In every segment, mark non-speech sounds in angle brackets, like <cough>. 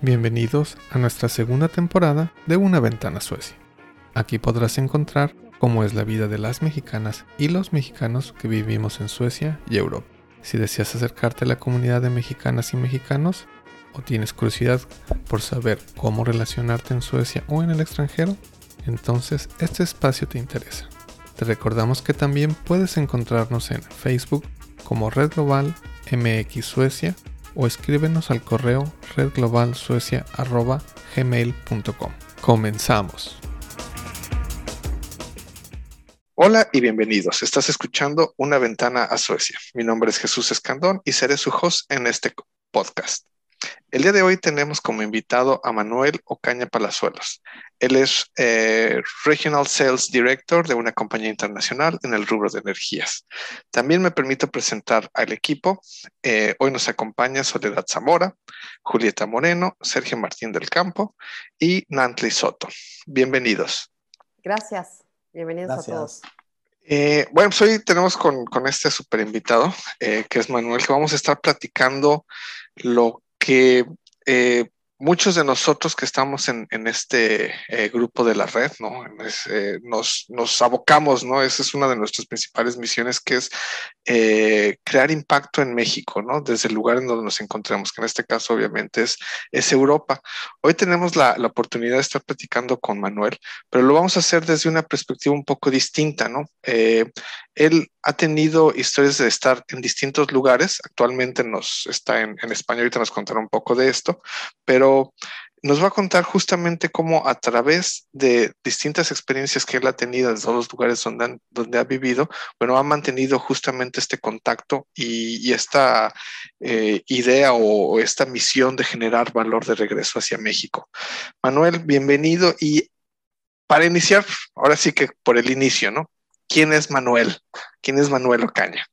Bienvenidos a nuestra segunda temporada de Una Ventana Suecia. Aquí podrás encontrar cómo es la vida de las mexicanas y los mexicanos que vivimos en Suecia y Europa. Si deseas acercarte a la comunidad de mexicanas y mexicanos o tienes curiosidad por saber cómo relacionarte en Suecia o en el extranjero, entonces este espacio te interesa. Te recordamos que también puedes encontrarnos en Facebook como Red Global MX Suecia o escríbenos al correo redglobalsuecia.gmail.com. Comenzamos. Hola y bienvenidos. Estás escuchando Una ventana a Suecia. Mi nombre es Jesús Escandón y seré su host en este podcast. El día de hoy tenemos como invitado a Manuel Ocaña Palazuelos. Él es eh, Regional Sales Director de una compañía internacional en el rubro de energías. También me permito presentar al equipo. Eh, hoy nos acompaña Soledad Zamora, Julieta Moreno, Sergio Martín del Campo y Nantli Soto. Bienvenidos. Gracias. Bienvenidos a todos. Eh, bueno, pues hoy tenemos con, con este super invitado, que es Manuel, que vamos a estar platicando lo que eh, muchos de nosotros que estamos en, este eh, grupo de la red, ¿no? Eh, nos, nos, abocamos, ¿no? Esa es una de nuestras principales misiones, que es eh, crear impacto en México, ¿no? Desde el lugar en donde nos encontramos, que en este caso obviamente es, es Europa. Hoy tenemos la, la, oportunidad de estar platicando con Manuel, pero lo vamos a hacer desde una perspectiva un poco distinta, ¿no? Él ha tenido historias de estar en distintos lugares, actualmente nos está en, en España, ahorita nos contará un poco de esto, pero nos va a contar justamente cómo a través de distintas experiencias que él ha tenido en todos los lugares donde, ha vivido, bueno, ha mantenido justamente este contacto y, esta eh, idea o, esta misión de generar valor de regreso hacia México. Manuel, bienvenido y para iniciar, ahora sí que por el inicio, ¿no? ¿Quién es Manuel? ¿Quién es Manuel Ocaña?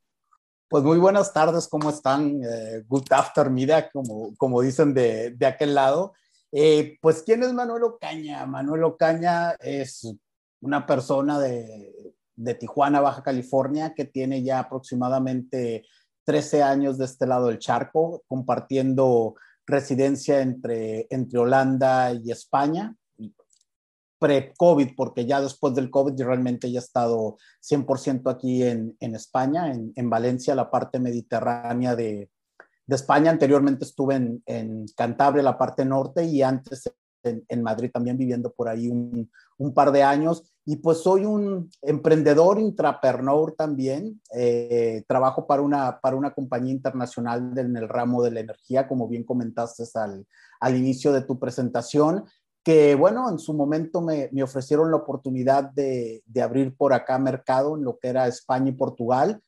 Pues muy buenas tardes, ¿cómo están? Eh, good afternoon, como, como dicen de, de aquel lado. Eh, pues, ¿quién es Manuel Ocaña? Manuel Ocaña es una persona de, de, Tijuana, Baja California, que tiene ya aproximadamente 13 años de este lado del charco, compartiendo residencia entre, entre Holanda y España pre-COVID, porque ya después del COVID realmente ya he estado 100% aquí en, en España, en, en, Valencia, la parte mediterránea de, de España. Anteriormente estuve en, en, Cantabria, la parte norte, y antes en Madrid también viviendo por ahí un, un, par de años. Y pues soy un emprendedor, intrapreneur también. Eh, trabajo para una, para una compañía internacional en el ramo de la energía, como bien comentaste al, al inicio de tu presentación que bueno, en su momento me, me ofrecieron la oportunidad de, de, abrir por acá mercado en lo que era España y Portugal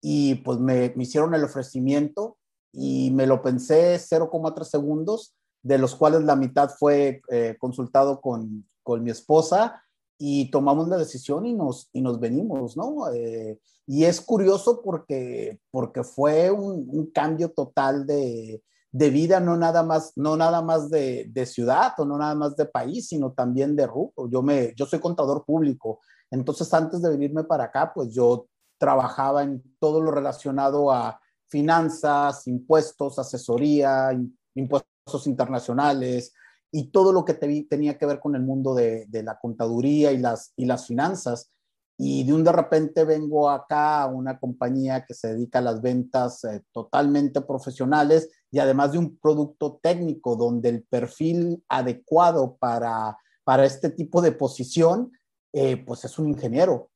y pues me, me hicieron el ofrecimiento y me lo pensé 0,3 segundos, de los cuales la mitad fue eh, consultado con, con, mi esposa y tomamos la decisión y nos, y nos venimos, ¿no? Eh, y es curioso porque, porque fue un, un cambio total de, de vida, no nada más, no nada más de, de, ciudad o no nada más de país, sino también de rubro. Yo, me, yo soy contador público, entonces antes de venirme para acá, pues yo trabajaba en todo lo relacionado a finanzas, impuestos, asesoría, impuestos internacionales y todo lo que te, tenía que ver con el mundo de, de la contaduría y las, y las finanzas y de un de repente vengo acá a una compañía que se dedica a las ventas eh, totalmente profesionales y además de un producto técnico donde el perfil adecuado para, para este tipo de posición, eh, pues es un ingeniero.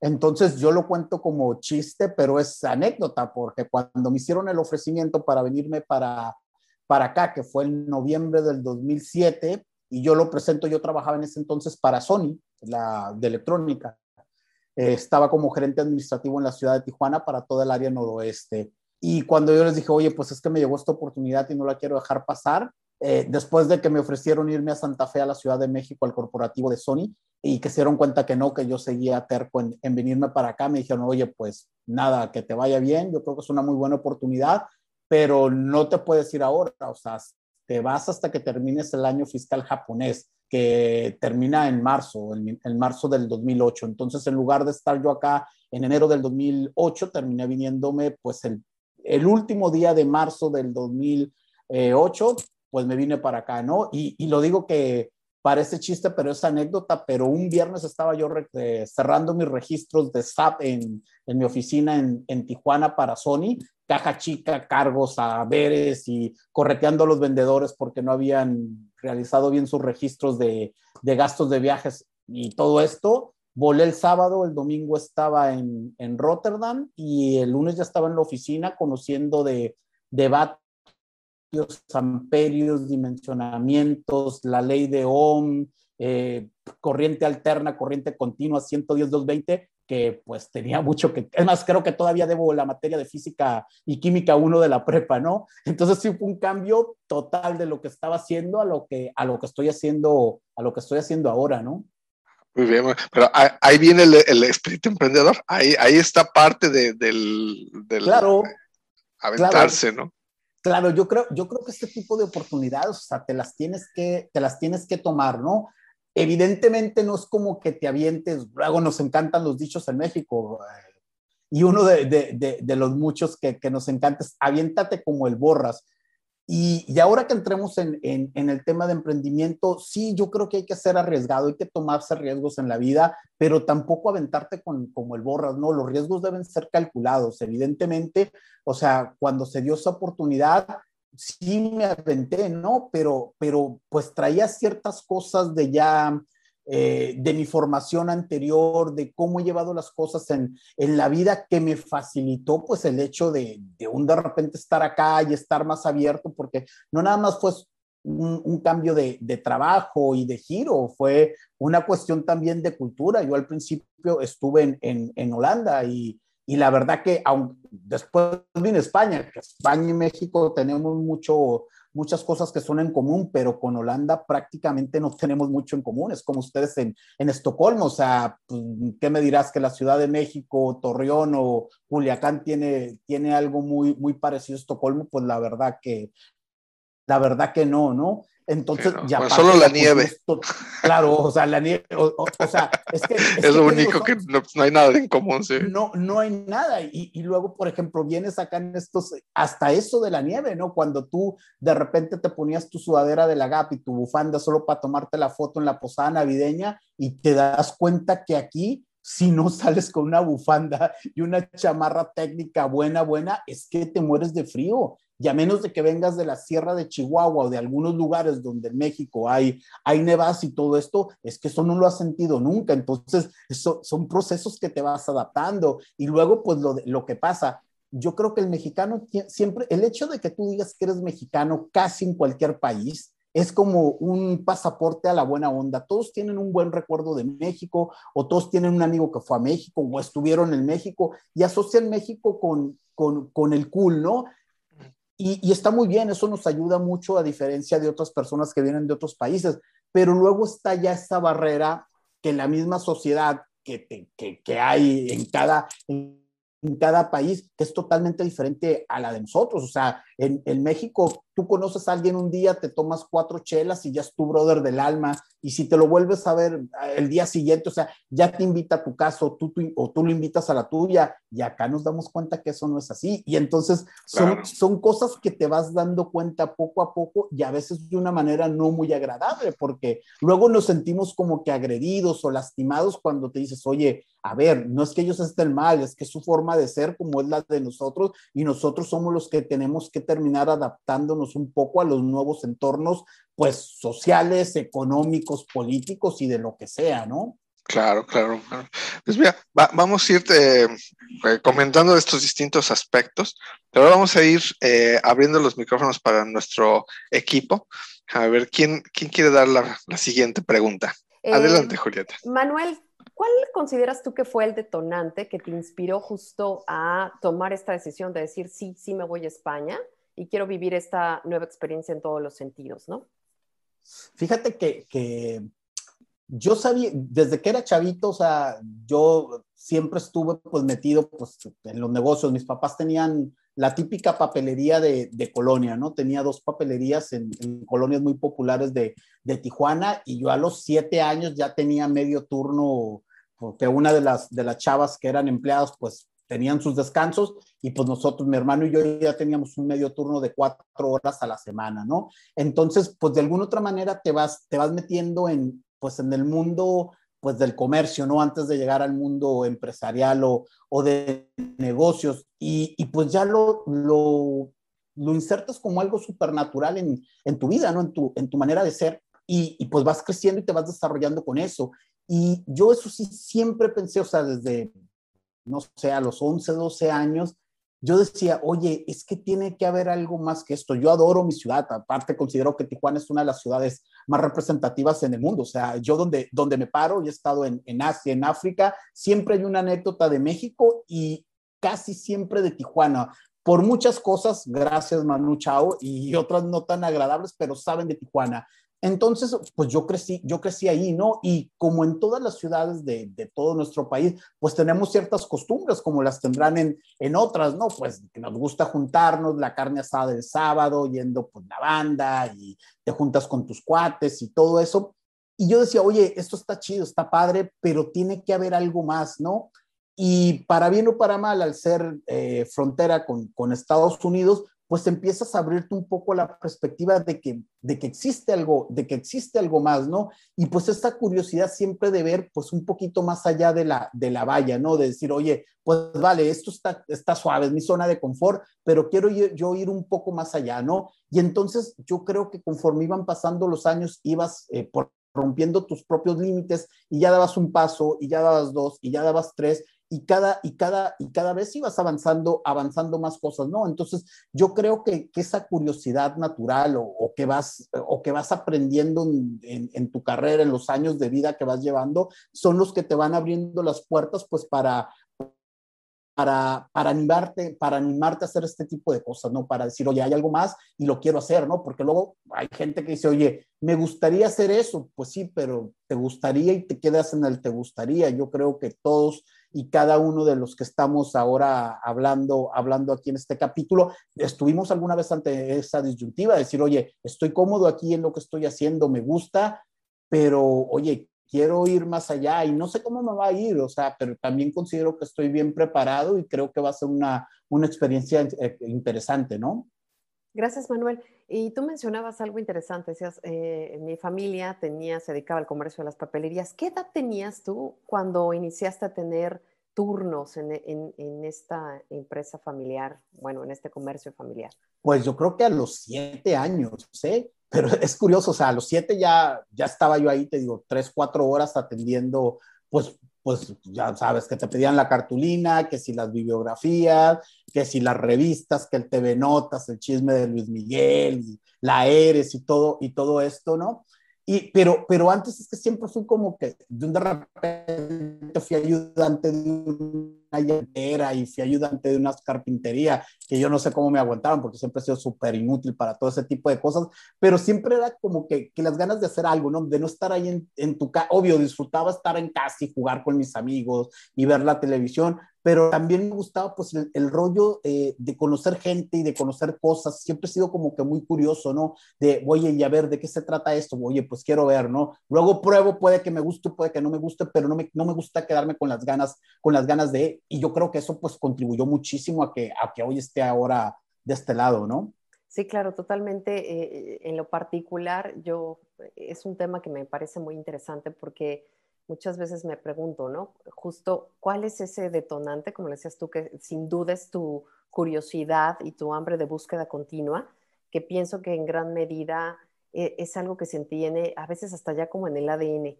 Entonces yo lo cuento como chiste, pero es anécdota, porque cuando me hicieron el ofrecimiento para venirme para, para acá, que fue en noviembre del 2007, y yo lo presento, yo trabajaba en ese entonces para Sony, la de electrónica eh, estaba como gerente administrativo en la ciudad de Tijuana para toda el área noroeste. Y cuando yo les dije, oye, pues es que me llegó esta oportunidad y no la quiero dejar pasar, eh, después de que me ofrecieron irme a Santa Fe, a la Ciudad de México, al corporativo de Sony, y que se dieron cuenta que no, que yo seguía terco en, en venirme para acá, me dijeron, oye, pues nada, que te vaya bien, yo creo que es una muy buena oportunidad, pero no te puedes ir ahora, o sea, te vas hasta que termines el año fiscal japonés. que termina en marzo, en, en, marzo del 2008. Entonces, en lugar de estar yo acá en enero del 2008, terminé viniéndome pues el, el último día de marzo del 2008, pues me vine para acá, ¿no? Y, lo digo que parece chiste, pero es anécdota, pero un viernes estaba yo eh, cerrando mis registros de SAP en, mi oficina en, Tijuana para Sony, caja chica, cargos, saberes y correteando a los vendedores porque no habían realizado bien sus registros de gastos de viajes y todo esto. Volé el sábado, el domingo estaba en, en Rotterdam y el lunes ya estaba en la oficina conociendo de, de amperios, dimensionamientos, la ley de Ohm, eh, corriente alterna, corriente continua, 110, 220, que pues tenía mucho que, es más, creo que todavía debo la materia de física y química 1 de la prepa, ¿no? Entonces sí fue un cambio total de lo que estaba haciendo a lo que, a lo que estoy haciendo, a lo que estoy haciendo ahora, ¿no? Muy bien, pero ahí viene el, el espíritu emprendedor, ahí, ahí está parte de, del, del claro, aventarse, claro. ¿no? Claro, yo creo, yo creo que este tipo de oportunidades, o sea, te las tienes que, te las tienes que tomar, ¿no? Evidentemente no es como que te avientes, luego nos encantan los dichos en México, eh, y uno de, de, de, de los muchos que, que, nos encanta es aviéntate como el borras. Y, ahora que entremos en, en, en, el tema de emprendimiento, sí, yo creo que hay que ser arriesgado, hay que tomarse riesgos en la vida, pero tampoco aventarte con, como el borras, ¿no? Los riesgos deben ser calculados, evidentemente. O sea, cuando se dio esa oportunidad, sí me aventé, ¿no? Pero, pero pues traía ciertas cosas de ya, eh, de mi formación anterior, de cómo he llevado las cosas en, en la vida que me facilitó pues el hecho de, de, un de repente estar acá y estar más abierto, porque no nada más fue un, cambio de, de, trabajo y de giro, fue una cuestión también de cultura. Yo al principio estuve en, en, Holanda y, y la verdad que aun, después vine España, que España y México tenemos mucho, muchas cosas que son en común, pero con Holanda prácticamente no <laughs> tenemos mucho en común. Es como ustedes en, en Estocolmo, o sea, pues, ¿qué me dirás? Que la Ciudad de México, Torreón o Culiacán tiene, tiene algo muy, muy parecido a Estocolmo, pues la verdad que, la verdad que no, ¿no? Entonces, Sí, no. ya. Bueno, solo la nieve. Claro, o sea, la nieve, o, o- o sea, es que. Es, que lo digo, único que no, no hay nada en común, sí. no, no hay nada. Y, y luego, por ejemplo, vienes acá en estos, hasta eso de la nieve, ¿no? Cuando tú de repente te ponías tu sudadera de la Gap y tu bufanda solo para tomarte la foto en la posada navideña y te das cuenta que aquí, si no sales con una bufanda y una chamarra técnica buena, buena, es que te mueres de frío. Y a menos de que vengas de la Sierra de Chihuahua o de algunos lugares donde en México hay, hay nevadas y todo esto, es que eso no lo has sentido nunca. Entonces, son procesos que te vas adaptando. Y luego, pues lo, lo que pasa, yo creo que el mexicano siempre, el hecho de que tú digas que eres mexicano casi en cualquier país, es como un pasaporte a la buena onda. Todos tienen un buen recuerdo de México o todos tienen un amigo que fue a México o estuvieron en México y asocian México con, con, con el cool, ¿no? Y, está muy bien, eso nos ayuda mucho a diferencia de otras personas que vienen de otros países, pero luego está ya esa barrera que la misma sociedad que, que, que hay en cada, en, cada país, que es totalmente diferente a la de nosotros. O sea, en, en, México tú conoces a alguien un día, te tomas cuatro chelas y ya es tu brother del alma, y si te lo vuelves a ver el día siguiente, o sea, ya te invita a tu casa o tú, tú, o tú lo invitas a la tuya, y acá nos damos cuenta que eso no es así. Y entonces son, claro. son cosas que te vas dando cuenta poco a poco y a veces de una manera no muy agradable, porque luego nos sentimos como que agredidos o lastimados cuando te dices, oye, a ver, no es que ellos estén mal, es que su forma de ser como es la de nosotros y nosotros somos los que tenemos que terminar adaptándonos un poco a los nuevos entornos, pues sociales, económicos, políticos y de lo que sea, ¿no? Claro, claro. Pues mira, va, vamos a ir eh, comentando estos distintos aspectos, pero vamos a ir eh, abriendo los micrófonos para nuestro equipo. A ver, ¿quién, quién quiere dar la, la siguiente pregunta? Eh, Adelante, Julieta. Manuel, ¿cuál consideras tú que fue el detonante que te inspiró justo a tomar esta decisión de decir, sí, sí me voy a España y quiero vivir esta nueva experiencia en todos los sentidos, ¿no? Fíjate que, yo sabía, desde que era chavito, o sea, yo siempre estuve pues metido pues en los negocios. Mis papás tenían la típica papelería de, Colonia, ¿no? Tenía dos papelerías en, colonias muy populares de, de, Tijuana y yo a los siete años ya tenía medio turno, porque una de las, de las chavas que eran empleadas, pues tenían sus descansos y pues nosotros, mi hermano y yo ya teníamos un medio turno de cuatro horas a la semana, ¿no? Entonces, pues de alguna otra manera te vas, te vas metiendo en, pues en el mundo pues del comercio, ¿no? Antes de llegar al mundo empresarial o, o de negocios y, y, pues ya lo, lo, lo insertas como algo supernatural en, en tu vida, ¿no? En tu, en tu manera de ser y, y, pues vas creciendo y te vas desarrollando con eso. Y yo eso sí siempre pensé, o sea, desde, no sé, a los 11, 12 años, yo decía, oye, es que tiene que haber algo más que esto. Yo adoro mi ciudad, aparte considero que Tijuana es una de las ciudades más representativas en el mundo. O sea, yo donde, donde me paro, y he estado en, en Asia, en África, siempre hay una anécdota de México y casi siempre de Tijuana. Por muchas cosas, gracias Manu Chao, y otras no tan agradables, pero saben de Tijuana. Entonces, pues yo crecí, yo crecí ahí, ¿no? Y como en todas las ciudades de, todo nuestro país, pues tenemos ciertas costumbres como las tendrán en, en otras, ¿no? Pues que nos gusta juntarnos, la carne asada el sábado, yendo pues la banda y te juntas con tus cuates y todo eso. Y yo decía, oye, esto está chido, está padre, pero tiene que haber algo más, ¿no? Y para bien o para mal, al ser eh, frontera con, con Estados Unidos, pues empiezas a abrirte un poco la perspectiva de que, de que existe algo, de que existe algo más, ¿no? Y pues esta curiosidad siempre de ver, pues un poquito más allá de la, de la valla, ¿no? De decir, oye, pues vale, esto está, está suave, es mi zona de confort, pero quiero yo, ir un poco más allá, ¿no? Y entonces yo creo que conforme iban pasando los años, ibas eh, por rompiendo tus propios límites y ya dabas un paso y ya dabas dos y ya dabas tres y cada, y cada, y cada vez ibas avanzando, avanzando más cosas, ¿no? Entonces, yo creo que, esa curiosidad natural o, que vas, o que vas aprendiendo en, en, en, tu carrera, en los años de vida que vas llevando, son los que te van abriendo las puertas, pues, para, para, para, animarte, para animarte a hacer este tipo de cosas, ¿no? Para decir, oye, hay algo más y lo quiero hacer, ¿no? Porque luego hay gente que dice, oye, me gustaría hacer eso. Pues sí, pero te gustaría y te quedas en el te gustaría. Yo creo que todos y cada uno de los que estamos ahora hablando, hablando aquí en este capítulo, estuvimos alguna vez ante esa disyuntiva, decir, oye, estoy cómodo aquí en lo que estoy haciendo, me gusta, pero oye, quiero ir más allá y no sé cómo me va a ir, o sea, pero también considero que estoy bien preparado y creo que va a ser una, una experiencia eh, interesante, ¿no? Gracias, Manuel. Y tú mencionabas algo interesante, decías, eh, mi familia tenía, se dedicaba al comercio de las papelerías. ¿Qué edad tenías tú cuando iniciaste a tener turnos en, en, esta empresa familiar, bueno, en este comercio familiar? Pues yo creo que a los siete años, ¿sí? Pero <laughs> es curioso, o sea, a los siete ya, ya estaba yo ahí, te digo, tres, cuatro horas atendiendo, pues pues ya sabes, que te pedían la cartulina, que si las bibliografías, que si las revistas, que el TV Notas, el chisme de Luis Miguel, la Eres y todo, y todo esto, ¿no? Y, pero, pero antes es que siempre fui como que de un de repente fui ayudante de una llantera y fui ayudante de una carpintería, que yo no sé cómo me aguantaron porque siempre he sido súper inútil para todo ese tipo de cosas, pero siempre era como que, que las ganas de hacer algo, ¿no? De no estar ahí en, en tu casa, obvio, disfrutaba estar en casa y jugar con mis amigos y ver la televisión, pero también me gustaba pues el, el rollo eh, de conocer gente y de conocer cosas. Siempre he sido como que muy curioso, ¿no? De, oye, y a ver, ¿de qué se trata esto? Oye, pues quiero ver, ¿no? Luego pruebo, puede que me guste, puede que no me guste, pero no me, no me gusta quedarme con las ganas, con las ganas de, y yo creo que eso pues contribuyó muchísimo a que, a que hoy esté ahora de este lado, ¿no? Sí, claro, totalmente. Eh, en lo particular, yo, es un tema que me parece muy interesante porque muchas veces me pregunto, ¿no? Justo, ¿cuál es ese detonante, como le decías tú, que sin duda es tu curiosidad y tu hambre de búsqueda continua, que pienso que en gran medida eh, es algo que se entiende a veces hasta ya como en el ADN,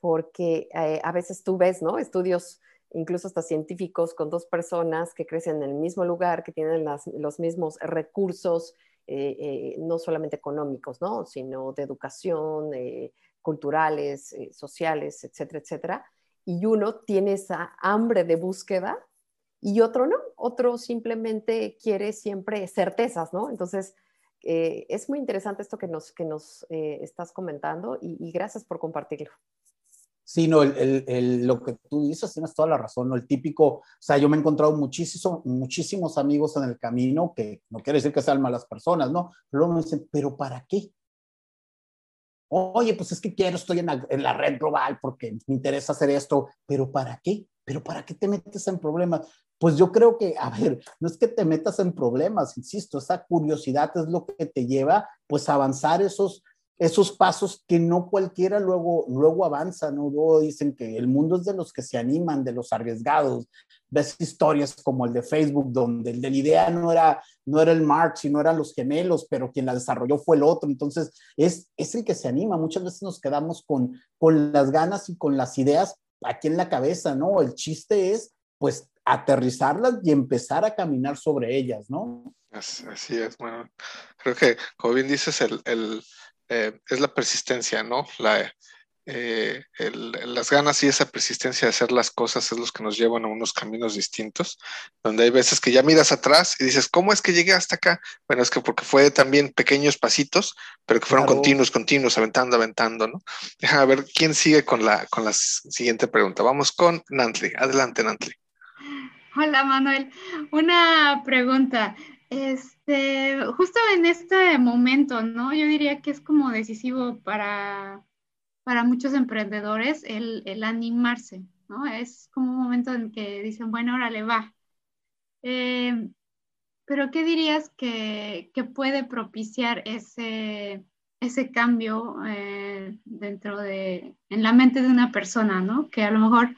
porque eh, a veces tú ves, ¿no? Estudios incluso hasta científicos con dos personas que crecen en el mismo lugar, que tienen las, los mismos recursos, eh, no solamente económicos, ¿no? sino de educación, culturales, eh, sociales, etcétera, etcétera. Y uno tiene esa hambre de búsqueda y otro no, otro simplemente quiere siempre certezas, ¿no? Entonces, eh, es muy interesante esto que nos, que nos eh, estás comentando y, y, gracias por compartirlo. Sí, no, el, lo que tú dices tienes toda la razón, ¿no? El típico, o sea, yo me he encontrado muchísimo, muchísimos amigos en el camino que no quiere decir que sean malas personas, ¿no? Pero me dicen, ¿pero para qué? Oye, pues es que quiero, estoy en la, red global porque me interesa hacer esto, pero ¿para qué? ¿Pero para qué te metes en problemas? Pues yo creo que, a ver, no es que te metas en problemas, insisto, esa curiosidad es lo que te lleva pues a avanzar esos, esos pasos que no cualquiera luego, luego avanza, ¿no? Luego dicen que el mundo es de los que se animan, de los arriesgados. Ves historias como el de Facebook, donde el de la idea no era, no era el Marx, sino eran los gemelos, pero quien la desarrolló fue el otro. Entonces, es, es el que se anima. Muchas veces nos quedamos con, con las ganas y con las ideas aquí en la cabeza, ¿no? El chiste es, pues, aterrizarlas y empezar a caminar sobre ellas, ¿no? Así es, bueno, creo que, como bien dices, el, el eh, es la persistencia, ¿no? La, eh, las ganas y esa persistencia de hacer las cosas es los que nos llevan a unos caminos distintos, donde hay veces que ya miras atrás y dices, ¿cómo es que llegué hasta acá? Bueno, es que porque fue también pequeños pasitos, pero que fueron continuos, continuos, aventando, aventando, ¿no? Déjame ver quién sigue con la, con la siguiente pregunta. Vamos con Nantley. Adelante, Nantley. Hola, Manuel. Una pregunta. Este, justo en este momento, ¿no? Yo diría que es como decisivo para, para muchos emprendedores el, el animarse, ¿no? Es como un momento en que dicen, bueno, ahora le va. Eh, pero ¿qué dirías que, que, puede propiciar ese, ese cambio eh, dentro de, en la mente de una persona, ¿no? Que a lo mejor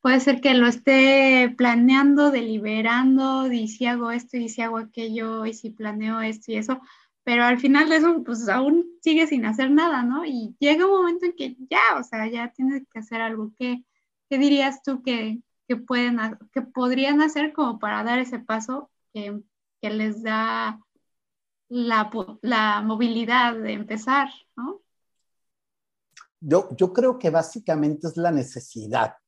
puede ser que lo esté planeando, deliberando, y si hago esto y si hago aquello y si planeo esto y eso, pero al final de eso, pues aún sigue sin hacer nada, ¿no? Y llega un momento en que ya, o sea, ya tienes que hacer algo. ¿Qué, qué dirías tú que, que, pueden, que podrían hacer como para dar ese paso que, que les da la, la, movilidad de empezar, ¿no? Yo, yo creo que básicamente es la necesidad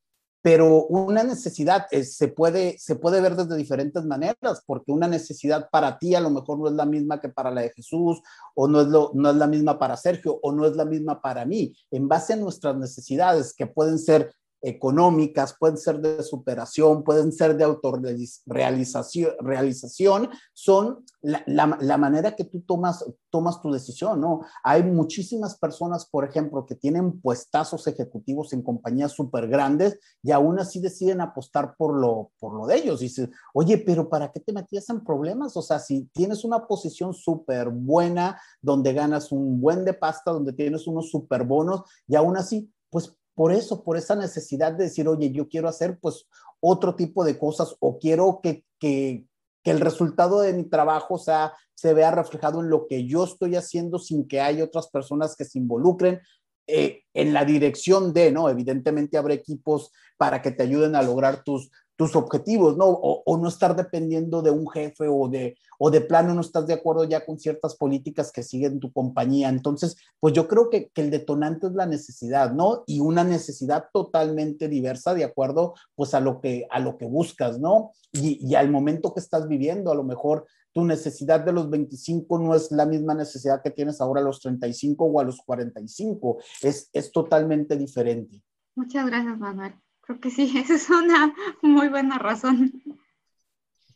pero una necesidad eh, se, puede, se puede ver desde diferentes maneras, porque una necesidad para ti a lo mejor no es la misma que para la de Jesús, o no es, lo, no es la misma para Sergio, o no es la misma para mí. En base a nuestras necesidades, que pueden ser económicas, pueden ser de superación, pueden ser de autorrealización, realización, son la, la, manera que tú tomas, tomas tu decisión, ¿no? Hay muchísimas personas, por ejemplo, que tienen puestazos ejecutivos en compañías súper grandes y aún así deciden apostar por lo, por lo de ellos. Dices, oye, pero ¿para qué te metías en problemas? O sea, si tienes una posición súper buena, donde ganas un buen de pasta, donde tienes unos súper bonos, y aún así, pues por eso, por esa necesidad de decir, oye, yo quiero hacer pues otro tipo de cosas o quiero que, que, que el resultado de mi trabajo sea, se vea reflejado en lo que yo estoy haciendo sin que haya otras personas que se involucren eh, en la dirección de, ¿no? Evidentemente habrá equipos para que te ayuden a lograr tus, tus objetivos, ¿no? O, no estar dependiendo de un jefe o de, o de plano no estás de acuerdo ya con ciertas políticas que siguen tu compañía. Entonces, pues yo creo que, que el detonante es la necesidad, ¿no? Y una necesidad totalmente diversa de acuerdo, pues a lo que, a lo que buscas, ¿no? Y, y al momento que estás viviendo, a lo mejor tu necesidad de los 25 no es la misma necesidad que tienes ahora a los 35 o a los 45, es, es totalmente diferente. Muchas gracias, Manuel. Creo que sí, <laughs> esa es una muy buena razón.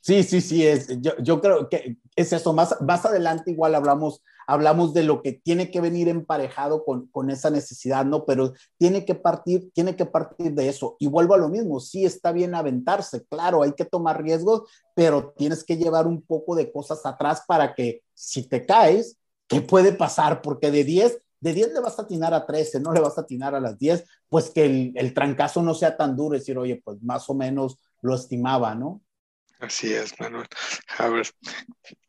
Sí, sí, sí, es, yo, yo creo que es eso. Más, más adelante igual hablamos, hablamos de lo que tiene que venir emparejado con, con, esa necesidad, ¿no? Pero tiene que partir, tiene que partir de eso. Y vuelvo a lo mismo, sí está bien aventarse, claro, hay que tomar riesgos, pero tienes que llevar un poco de cosas atrás para que si te caes, ¿qué puede pasar? Porque de 10 de 10 le vas a atinar a 13, no le vas a atinar a las 10, pues que el, el trancazo no sea tan duro, decir, oye, pues más o menos lo estimaba, ¿no? Así es, Manuel. A ver,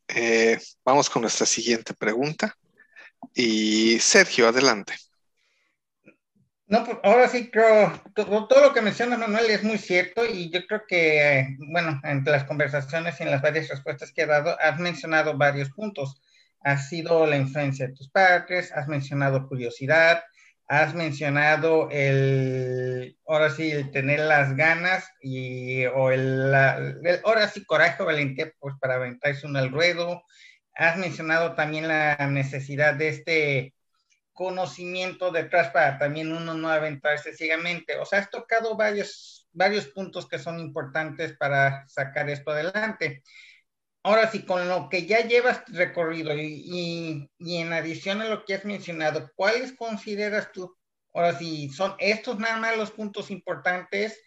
eh, vamos con nuestra siguiente pregunta. Y Sergio, adelante. No, pues ahora sí creo, todo, todo, lo que menciona Manuel es muy cierto y yo creo que, bueno, entre las conversaciones y en las varias respuestas que he dado, has mencionado varios puntos ha sido la influencia de tus padres, has mencionado curiosidad, has mencionado el, ahora sí, el tener las ganas y, o el, ahora sí, coraje o valentía, pues para aventarse uno al ruedo. Has mencionado también la necesidad de este conocimiento detrás para también uno no aventarse ciegamente. O sea, has tocado varios, varios puntos que son importantes para sacar esto adelante. Ahora sí, con lo que ya llevas recorrido y, y, en adición a lo que has mencionado, ¿cuáles consideras tú? Ahora sí, son estos nada más los puntos importantes.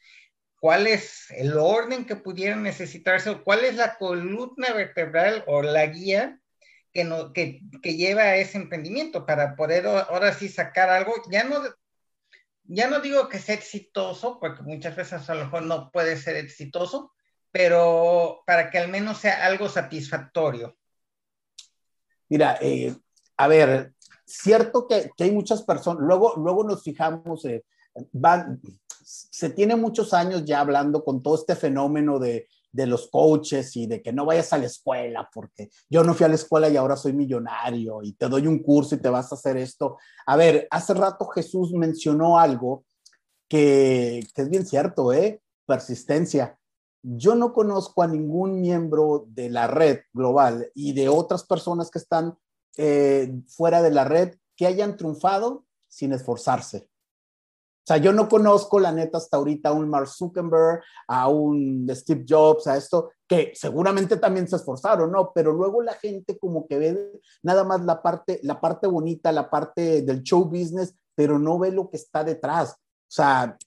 ¿Cuál es el orden que pudieran necesitarse? ¿Cuál es la columna vertebral o la guía que, no, que, que lleva a ese emprendimiento para poder ahora sí sacar algo? Ya no, ya no digo que sea exitoso, porque muchas veces a lo mejor no puede ser exitoso, pero para que al menos sea algo satisfactorio. Mira, eh, a ver, cierto que, hay muchas personas, luego, luego nos fijamos, eh, van, se tiene muchos años ya hablando con todo este fenómeno de, de los coaches y de que no vayas a la escuela porque yo no fui a la escuela y ahora soy millonario y te doy un curso y te vas a hacer esto. A ver, hace rato Jesús mencionó algo que, que es bien cierto, ¿eh? Persistencia yo no conozco a ningún miembro de la red global y de otras personas que están eh, fuera de la red que hayan triunfado sin esforzarse. O sea, yo no conozco, la neta, hasta ahorita a un Mark Zuckerberg, a un Steve Jobs, a esto, que seguramente también se esforzaron, ¿no? Pero luego la gente como que ve nada más la parte, la parte bonita, la parte del show business, pero no ve lo que está detrás. O sea,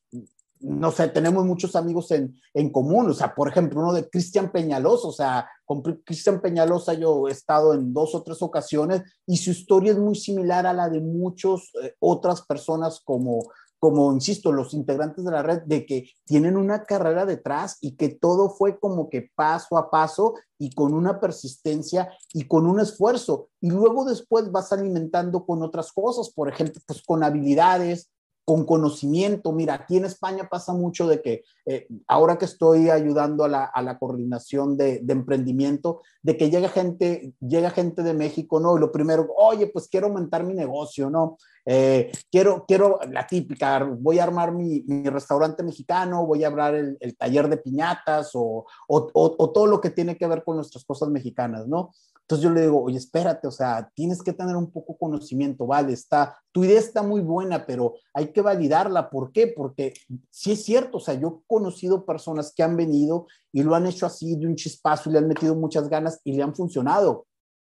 no sé, tenemos muchos amigos en, en, común, o sea, por ejemplo, uno de Cristian Peñalosa, o sea, con Cristian Peñalosa yo he estado en dos o tres ocasiones y su historia es muy similar a la de muchas eh, otras personas como, como, insisto, los integrantes de la red, de que tienen una carrera detrás y que todo fue como que paso a paso y con una persistencia y con un esfuerzo. Y luego después vas alimentando con otras cosas, por ejemplo, pues con habilidades, con conocimiento. Mira, aquí en España pasa mucho de que eh, ahora que estoy ayudando a la, a la coordinación de, emprendimiento, de que llega gente, llega gente de México, ¿no? Y lo primero, oye, pues quiero aumentar mi negocio, ¿no? Eh, quiero, quiero la típica, voy a armar mi, mi restaurante mexicano, voy a el, el taller de piñatas o, o, o, todo lo que tiene que ver con nuestras cosas mexicanas, ¿no? Entonces yo le digo, oye, espérate, o sea, tienes que tener un poco conocimiento, vale, está, tu idea está muy buena, pero hay que validarla. ¿Por qué? Porque sí es cierto, o sea, yo he conocido personas que han venido y lo han hecho así de un chispazo y le han metido muchas ganas y le han funcionado.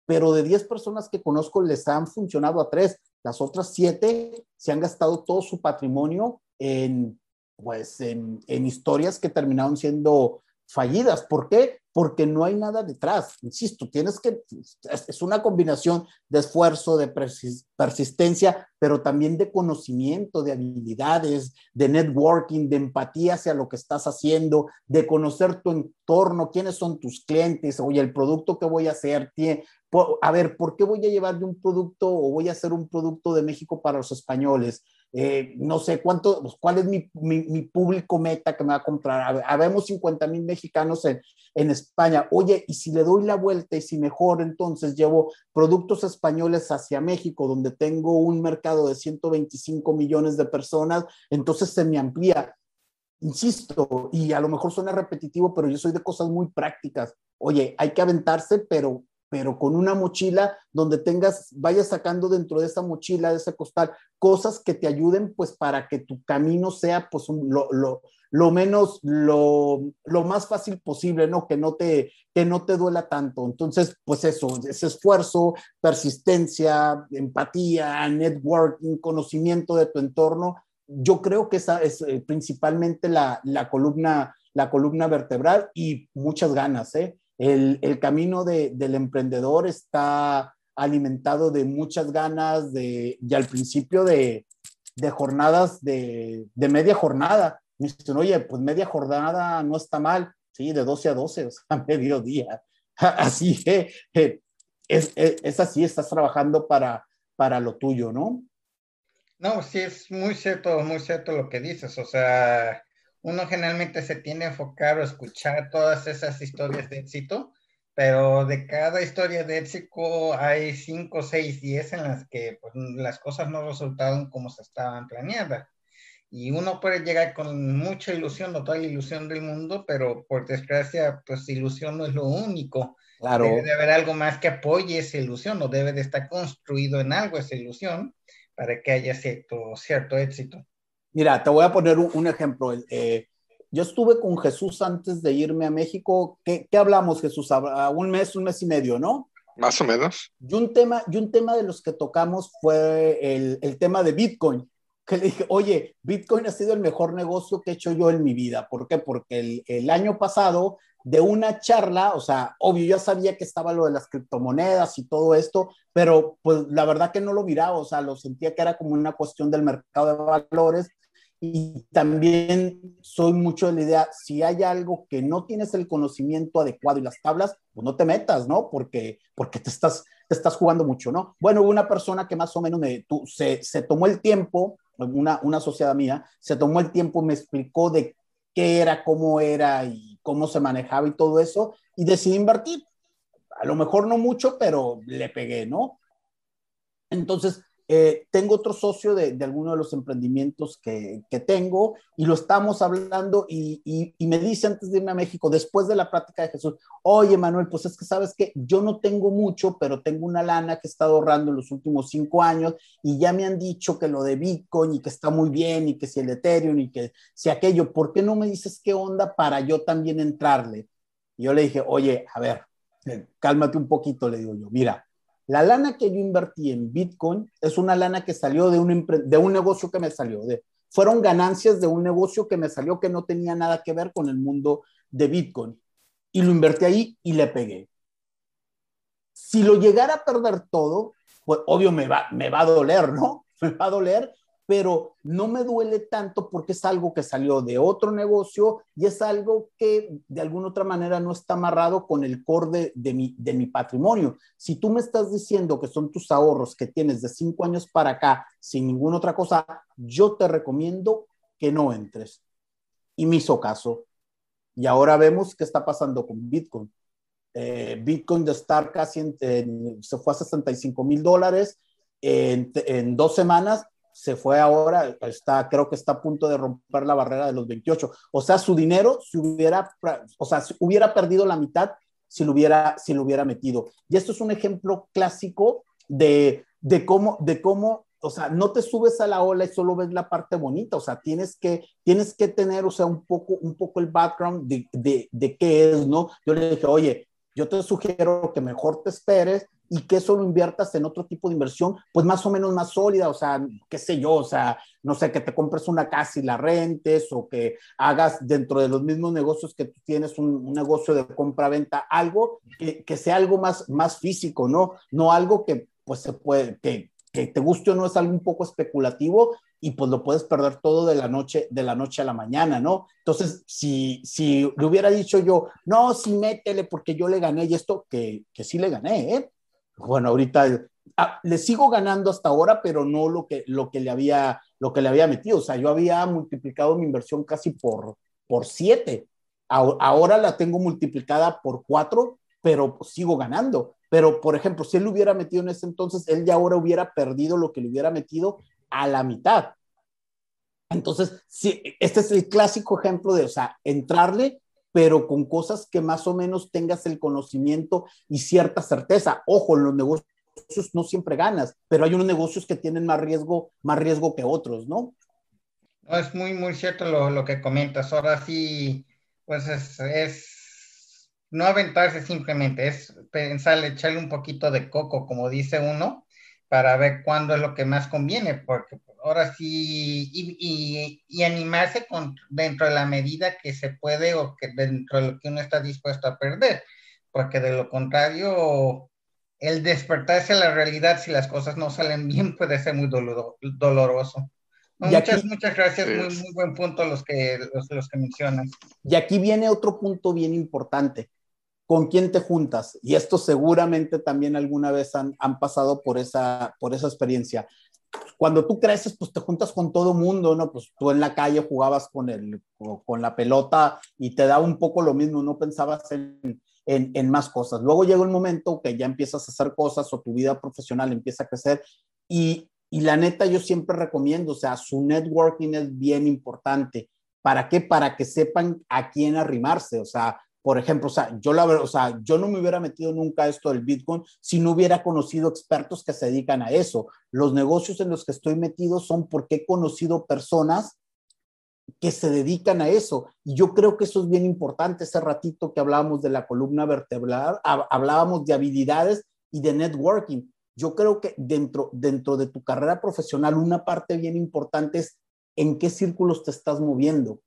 Pero de 10 personas que conozco les han funcionado a 3. Las otras 7 se han gastado todo su patrimonio en, pues, en, en historias que terminaron siendo fallidas. ¿Por qué? Porque no hay nada detrás. Insisto, tienes que, es una combinación de esfuerzo, de persistencia, pero también de conocimiento, de habilidades, de networking, de empatía hacia lo que estás haciendo, de conocer tu entorno, quiénes son tus clientes, oye, el producto que voy a hacer, a ver, ¿por qué voy a llevar de un producto o voy a hacer un producto de México para los españoles? Eh, no sé cuánto, pues, cuál es mi, mi, público meta que me va a comprar. Habemos 50 mil mexicanos en, en, España. Oye, y si le doy la vuelta y si mejor, entonces llevo productos españoles hacia México, donde tengo un mercado de 125 millones de personas, entonces se me amplía. Insisto, y a lo mejor suena repetitivo, pero yo soy de cosas muy prácticas. Oye, hay que aventarse, pero pero con una mochila donde tengas, vayas sacando dentro de esa mochila, de ese costal, cosas que te ayuden pues para que tu camino sea pues un, lo, lo, lo, menos, lo, lo, más fácil posible, ¿no? Que no, te, que no te duela tanto. Entonces, pues eso, ese esfuerzo, persistencia, empatía, networking, conocimiento de tu entorno, yo creo que esa es eh, principalmente la, la, columna, la columna vertebral y muchas ganas, ¿eh? El, el camino de, del emprendedor está alimentado de muchas ganas de, y al principio de, de jornadas de, de, media jornada. Me dicen, oye, pues media jornada no está mal, sí, de 12 a 12, <laughs> o sea, mediodía. Así que es, es, es, así, estás trabajando para, para lo tuyo, ¿no? No, sí, es muy cierto, muy cierto lo que dices, o sea, uno generalmente se tiene a enfocar o escuchar todas esas historias de éxito, pero de cada historia de éxito hay 5, 6, 10 en las que pues, las cosas no resultaron como se estaban planeadas. Y uno puede llegar con mucha ilusión o toda la ilusión del mundo, pero por desgracia, pues ilusión no es lo único. Claro. Debe de haber algo más que apoye esa ilusión, o debe de estar construido en algo esa ilusión para que haya cierto, cierto éxito. Mira, te voy a poner un, ejemplo. Eh, yo estuve con Jesús antes de irme a México. ¿Qué, qué hablamos, Jesús? A un mes, un mes y medio, ¿no? Más o menos. Y un tema, y un tema de los que tocamos fue el, el tema de Bitcoin que le dije, oye, Bitcoin ha sido el mejor negocio que he hecho yo en mi vida. ¿Por qué? Porque el, el, año pasado, de una charla, o sea, obvio, ya sabía que estaba lo de las criptomonedas y todo esto, pero pues la verdad que no lo miraba, o sea, lo sentía que era como una cuestión del mercado de valores. Y también soy mucho de la idea, si hay algo que no tienes el conocimiento adecuado y las tablas, pues no te metas, ¿no? Porque, porque te, estás, te estás jugando mucho, ¿no? Bueno, hubo una persona que más o menos me, tú, se, se tomó el tiempo una, una sociedad mía, se tomó el tiempo, me explicó de qué era, cómo era y cómo se manejaba y todo eso, y decidí invertir. A lo mejor no mucho, pero le pegué, ¿no? Entonces, eh, tengo otro socio de, de, alguno de los emprendimientos que, tengo y lo estamos hablando y, y, me dice antes de irme a México, después de la práctica de Jesús, oye Manuel, pues es que sabes que yo no tengo mucho, pero tengo una lana que he estado ahorrando en los últimos cinco años y ya me han dicho que lo de Bitcoin y que está muy bien y que si el Ethereum y que si aquello, ¿por qué no me dices qué onda para yo también entrarle? Y yo le dije, oye, a ver, cálmate un poquito, le digo yo, mira la lana que yo invertí en Bitcoin es una lana que salió de un, de un negocio que me salió, de, fueron ganancias de un negocio que me salió que no tenía nada que ver con el mundo de Bitcoin. Y lo invertí ahí y le pegué. Si lo llegara a perder todo, pues obvio me va, me va a doler, ¿no? <laughs> Me va a doler, pero no me duele tanto porque es algo que salió de otro negocio y es algo que de alguna otra manera no está amarrado con el core de, de, mi, de mi patrimonio. Si tú me estás diciendo que son tus ahorros que tienes de cinco años para acá sin ninguna otra cosa, yo te recomiendo que no entres. Y me hizo caso. Y ahora vemos qué está pasando con Bitcoin. Eh, Bitcoin de estar casi en, en, se fue a 65 mil dólares en, en dos semanas se fue ahora, está, creo que está a punto de romper la barrera de los 28. O sea, su dinero si hubiera, o sea, si hubiera perdido la mitad si lo hubiera, si lo hubiera metido. Y esto es un ejemplo clásico de, de cómo, de cómo, o sea, no te subes a la ola y solo ves la parte bonita, o sea, tienes que, tienes que tener, o sea, un poco, un poco el background de, de, de qué es, ¿no? Yo le dije, oye, yo te sugiero que mejor te esperes y que eso lo inviertas en otro tipo de inversión, pues más o menos más sólida, o sea, qué sé yo, o sea, no sé, que te compres una casa y la rentes o que hagas dentro de los mismos negocios que tú tienes un, negocio de compra-venta, algo que, que, sea algo más, más físico, ¿no? No algo que pues se puede, que, que te guste o no es algo un poco especulativo y pues lo puedes perder todo de la noche, de la noche a la mañana, ¿no? Entonces, si, si le hubiera dicho yo, no, sí métele porque yo le gané y esto, que, que sí le gané, ¿eh? Bueno, ahorita ah, le sigo ganando hasta ahora, pero no lo que, lo que, le, había, lo que le había metido. O sea, yo había multiplicado mi inversión casi por, por siete. Ahora la tengo multiplicada por cuatro, pero sigo ganando. Pero, por ejemplo, si él lo hubiera metido en ese entonces, él ya ahora hubiera perdido lo que le hubiera metido a la mitad. Entonces, sí, este es el clásico ejemplo de, o sea, entrarle pero con cosas que más o menos tengas el conocimiento y cierta certeza. Ojo, en los negocios no siempre ganas, pero hay unos negocios que tienen más riesgo, más riesgo que otros, ¿no? No, es muy, muy cierto lo, lo que comentas. Ahora sí, pues es, es, no aventarse simplemente, es pensar, echarle un poquito de coco, como dice uno, para ver cuándo es lo que más conviene, porque ahora sí, y, y, y, animarse con, dentro de la medida que se puede o que dentro de lo que uno está dispuesto a perder, porque de lo contrario, el despertarse a la realidad si las cosas no salen bien puede ser muy doloro, doloroso. muchas, aquí, muchas gracias, muy, muy, buen punto los que, los, los que mencionas. Y aquí viene otro punto bien importante. ¿Con quién te juntas? Y esto seguramente también alguna vez han, han pasado por esa, por esa experiencia cuando tú creces, pues te juntas con todo mundo, ¿no? Pues tú en la calle jugabas con, el, con la pelota y te da un poco lo mismo, no pensabas en, en, en, más cosas. Luego llega un momento que ya empiezas a hacer cosas o tu vida profesional empieza a crecer y, y la neta yo siempre recomiendo, o sea, su networking es bien importante. ¿Para qué? Para que sepan a quién arrimarse, o sea, por ejemplo, o sea, yo la o sea, yo no me hubiera metido nunca a esto del Bitcoin si no hubiera conocido expertos que se dedican a eso. Los negocios en los que estoy metido son porque he conocido personas que se dedican a eso. Y yo creo que eso es bien importante. Ese ratito que hablábamos de la columna vertebral, hablábamos de habilidades y de networking. Yo creo que dentro, dentro de tu carrera profesional, una parte bien importante es en qué círculos te estás moviendo.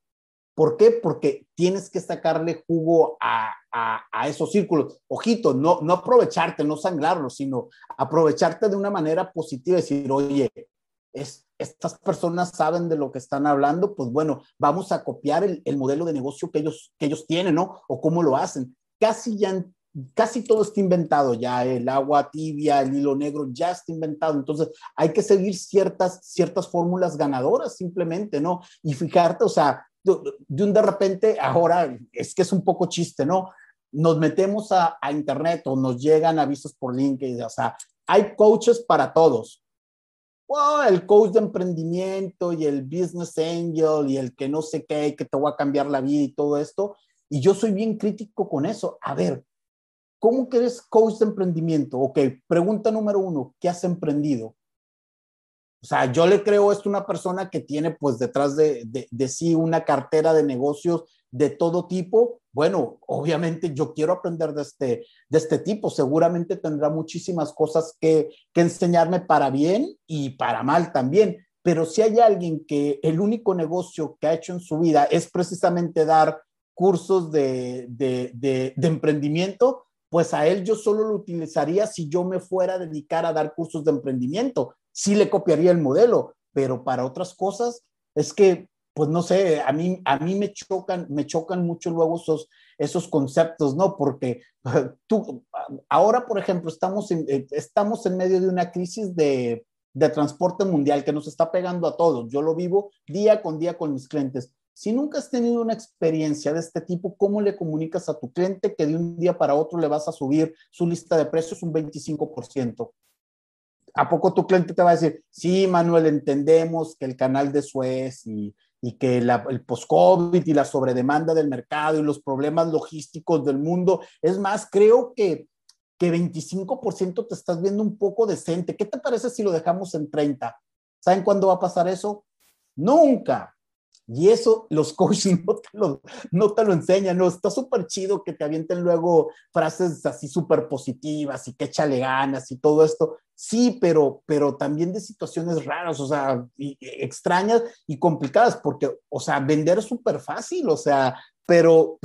¿Por qué? Porque tienes que sacarle jugo a, esos círculos. Ojito, no, no aprovecharte, no sangrarlos, sino aprovecharte de una manera positiva decir, oye, es, estas personas saben de lo que están hablando, pues bueno, vamos a copiar el, modelo de negocio que ellos, que ellos tienen, ¿no? O cómo lo hacen. Casi ya, casi todo está inventado ya, el agua tibia, el hilo negro, ya está inventado. Entonces, hay que seguir ciertas, ciertas fórmulas ganadoras simplemente, ¿no? Y fijarte, o sea, de un de repente, ahora es que es un poco chiste, ¿no? Nos metemos a, internet o nos llegan avisos por LinkedIn, o sea, hay coaches para todos. el coach de emprendimiento y el business angel y el que no sé qué, que te va a cambiar la vida y todo esto. Y yo soy bien crítico con eso. A ver, ¿cómo que eres coach de emprendimiento? Ok, pregunta número uno, ¿qué has emprendido? O sea, yo le creo esto a una persona que tiene pues detrás de, de, sí una cartera de negocios de todo tipo. Bueno, obviamente yo quiero aprender de este, de este tipo. Seguramente tendrá muchísimas cosas que, que enseñarme para bien y para mal también. Pero si hay alguien que el único negocio que ha hecho en su vida es precisamente dar cursos de, de, de, de, emprendimiento, pues a él yo solo lo utilizaría si yo me fuera a dedicar a dar cursos de emprendimiento sí le copiaría el modelo, pero para otras cosas es que, pues no sé, a mí, a mí me chocan, me chocan mucho luego esos, esos conceptos, ¿no? Porque <laughs> tú, ahora, por ejemplo, estamos en, eh, estamos en medio de una crisis de, de transporte mundial que nos está pegando a todos. Yo lo vivo día con día con mis clientes. Si nunca has tenido una experiencia de este tipo, ¿cómo le comunicas a tu cliente que de un día para otro le vas a subir su lista de precios un 25%? ¿A poco tu cliente te va a decir, sí, Manuel, entendemos que el canal de Suez y, que el post-COVID y la sobredemanda del mercado y los problemas logísticos del mundo, es más, creo que, que 25% te estás viendo un poco decente. ¿Qué te parece si lo dejamos en 30? ¿Saben cuándo va a pasar eso? Nunca. Y eso los <laughs> coaches no te lo, no te lo enseñan, no, está súper chido que te avienten luego frases así súper positivas y que échale ganas y todo esto. Sí, pero, pero también de situaciones raras, o sea, extrañas y complicadas, porque, o sea, vender es súper fácil, o sea, pero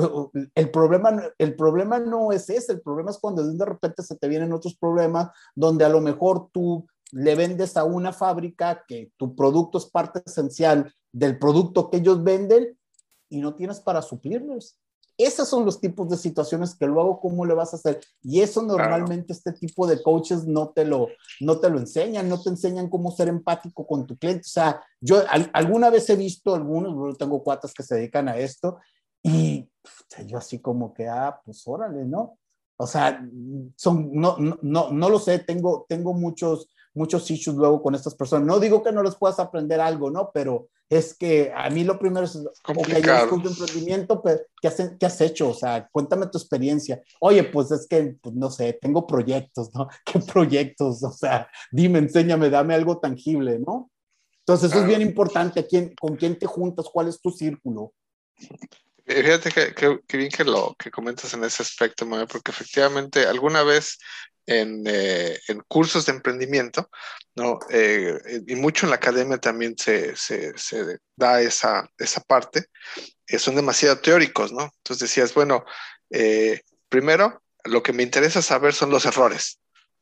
el problema, el problema no es ese, el problema es cuando de repente se te vienen otros problemas donde a lo mejor tú le vendes a una fábrica que tu producto es parte esencial del producto que ellos venden y no tienes para suplirlos. Esos son los tipos de situaciones que luego cómo le vas a hacer. Y eso normalmente este tipo de coaches no te, lo, no te lo enseñan, no te enseñan cómo ser empático con tu cliente. O sea, yo alguna vez he visto algunos, tengo cuatas que se dedican a esto y yo así como que, ah, pues órale, ¿no? O sea, son, no, no, no, no lo sé, tengo, tengo muchos, muchos issues luego con estas personas. No digo que no les puedas aprender algo, ¿no? Pero es que a mí lo primero es, complicado. Okay, de emprendimiento, pero ¿qué has, ¿qué has, hecho? O sea, cuéntame tu experiencia. Oye, pues es que, pues, no sé, tengo proyectos, ¿no? <laughs> ¿Qué proyectos? O sea, dime, enséñame, dame algo tangible, ¿no? Entonces, eso es bien importante, ¿quién, ¿con quién te juntas? ¿Cuál es tu círculo? Fíjate que, bien que lo que comentas en ese aspecto, Manuel, porque efectivamente alguna vez eh, en, cursos de emprendimiento, ¿no? Eh, y mucho en la academia también se, se, se da esa, esa parte, eh, son demasiado teóricos, ¿no? Entonces decías, bueno, primero, lo que me interesa saber son los errores,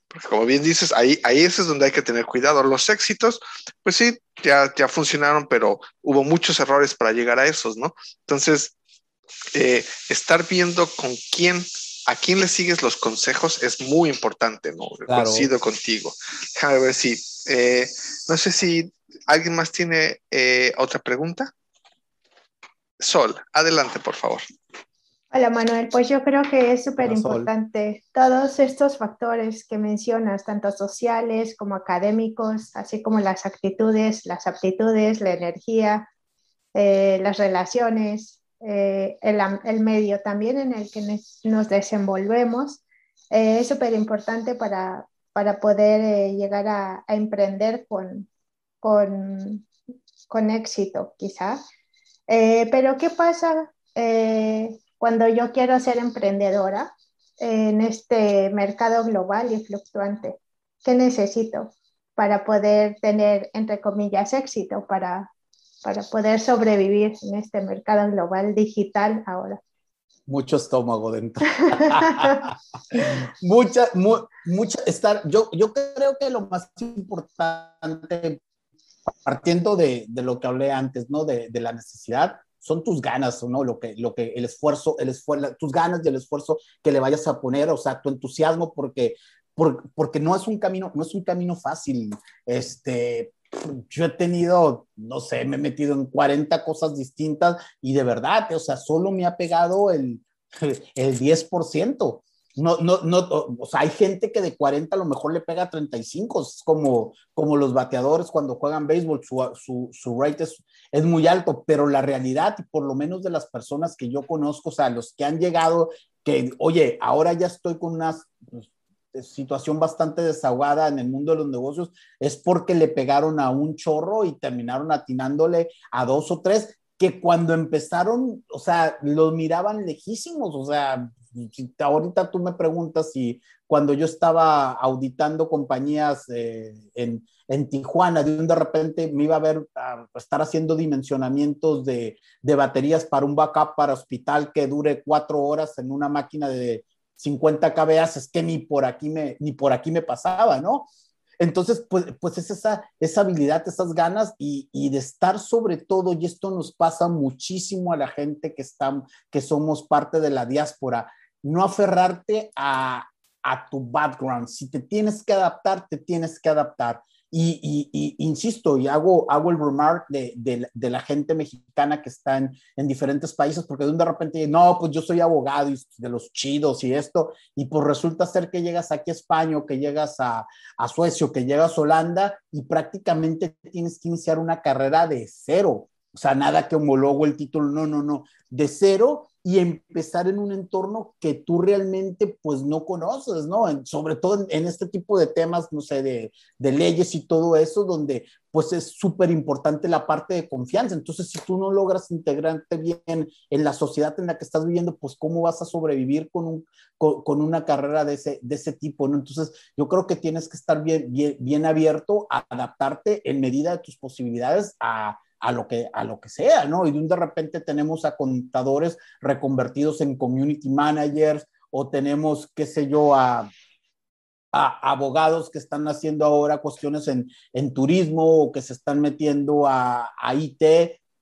porque como bien dices, ahí, ahí es donde hay que tener cuidado. Los éxitos, pues sí, ya, ya funcionaron, pero hubo muchos errores para llegar a esos, ¿no? Entonces, estar viendo con quién a quién le sigues los consejos es muy importante, ¿no? Coincido contigo. Déjame ver si, eh, no sé si alguien más tiene eh, otra pregunta. Sol, adelante, por favor. Hola Manuel, pues yo creo que es súper importante todos estos factores que mencionas, tanto sociales como académicos, así como las actitudes, las aptitudes, la energía, eh, las relaciones, eh, el, medio también en el que nos desenvolvemos. es súper importante para, para poder llegar a, emprender con, con, con éxito, quizá. pero ¿qué pasa cuando yo quiero ser emprendedora en este mercado global y fluctuante? ¿Qué necesito para poder tener, entre comillas, éxito, para, para poder sobrevivir en este mercado global digital ahora? Mucho estómago dentro. <laughs> mucha, mucha, estar, yo, yo creo que lo más importante, partiendo de, de lo que hablé antes, ¿no? De, de la necesidad, son tus ganas, ¿no? Lo que, lo que, el esfuerzo, el esfuerzo, tus ganas y el esfuerzo que le vayas a poner, o sea, tu entusiasmo, porque, porque no es un camino, no es un camino fácil. Este, yo he tenido, no sé, me he metido en 40 cosas distintas y de verdad, o sea, solo me ha pegado el, <laughs> el 10% no, no, no, o sea, hay gente que de 40 a lo mejor le pega 35, es como, como los bateadores cuando juegan béisbol, su, su, su rate es, es, muy alto, pero la realidad, por lo menos de las personas que yo conozco, o sea, los que han llegado, que, oye, ahora ya estoy con una pues, situación bastante desahogada en el mundo de los negocios, es porque le pegaron a un chorro y terminaron atinándole a dos o tres que cuando empezaron, o sea, los miraban lejísimos, o sea, ahorita tú me preguntas si cuando yo estaba auditando compañías eh, en, en, Tijuana, de, de repente me iba a ver a estar haciendo dimensionamientos de, de, baterías para un backup para hospital que dure cuatro horas en una máquina de 50 kVA, es que ni por aquí me, ni por aquí me pasaba, ¿no? Entonces, pues, pues es esa, esa habilidad, esas ganas y, y, de estar sobre todo, y esto nos pasa muchísimo a la gente que, está, que somos parte de la diáspora, no aferrarte a, tu background. Si te tienes que adaptar, te tienes que adaptar. Y, insisto, y hago, hago el remark de, de, la gente mexicana que está en, en, diferentes países, porque de un de repente, no, pues yo soy abogado y de los chidos y esto, y pues resulta ser que llegas aquí a España, que llegas a, a Suecia, que llegas a Holanda, y prácticamente tienes que iniciar una carrera de cero. O sea, nada que homologo el título, no, no, no, de cero y empezar en un entorno que tú realmente pues no conoces, ¿no? sobre todo en, este tipo de temas, no sé, de, de leyes y todo eso, donde pues es súper importante la parte de confianza. Entonces, si tú no logras integrarte bien en la sociedad en la que estás viviendo, pues cómo vas a sobrevivir con, un, con una carrera de ese, de ese tipo, ¿no? Entonces, yo creo que tienes que estar bien, bien, bien abierto a adaptarte en medida de tus posibilidades a a lo que, a lo que sea, ¿no? Y de un de repente tenemos a contadores reconvertidos en community managers o tenemos, qué sé yo, a, abogados que están haciendo ahora cuestiones en, en turismo o que se están metiendo a, a IT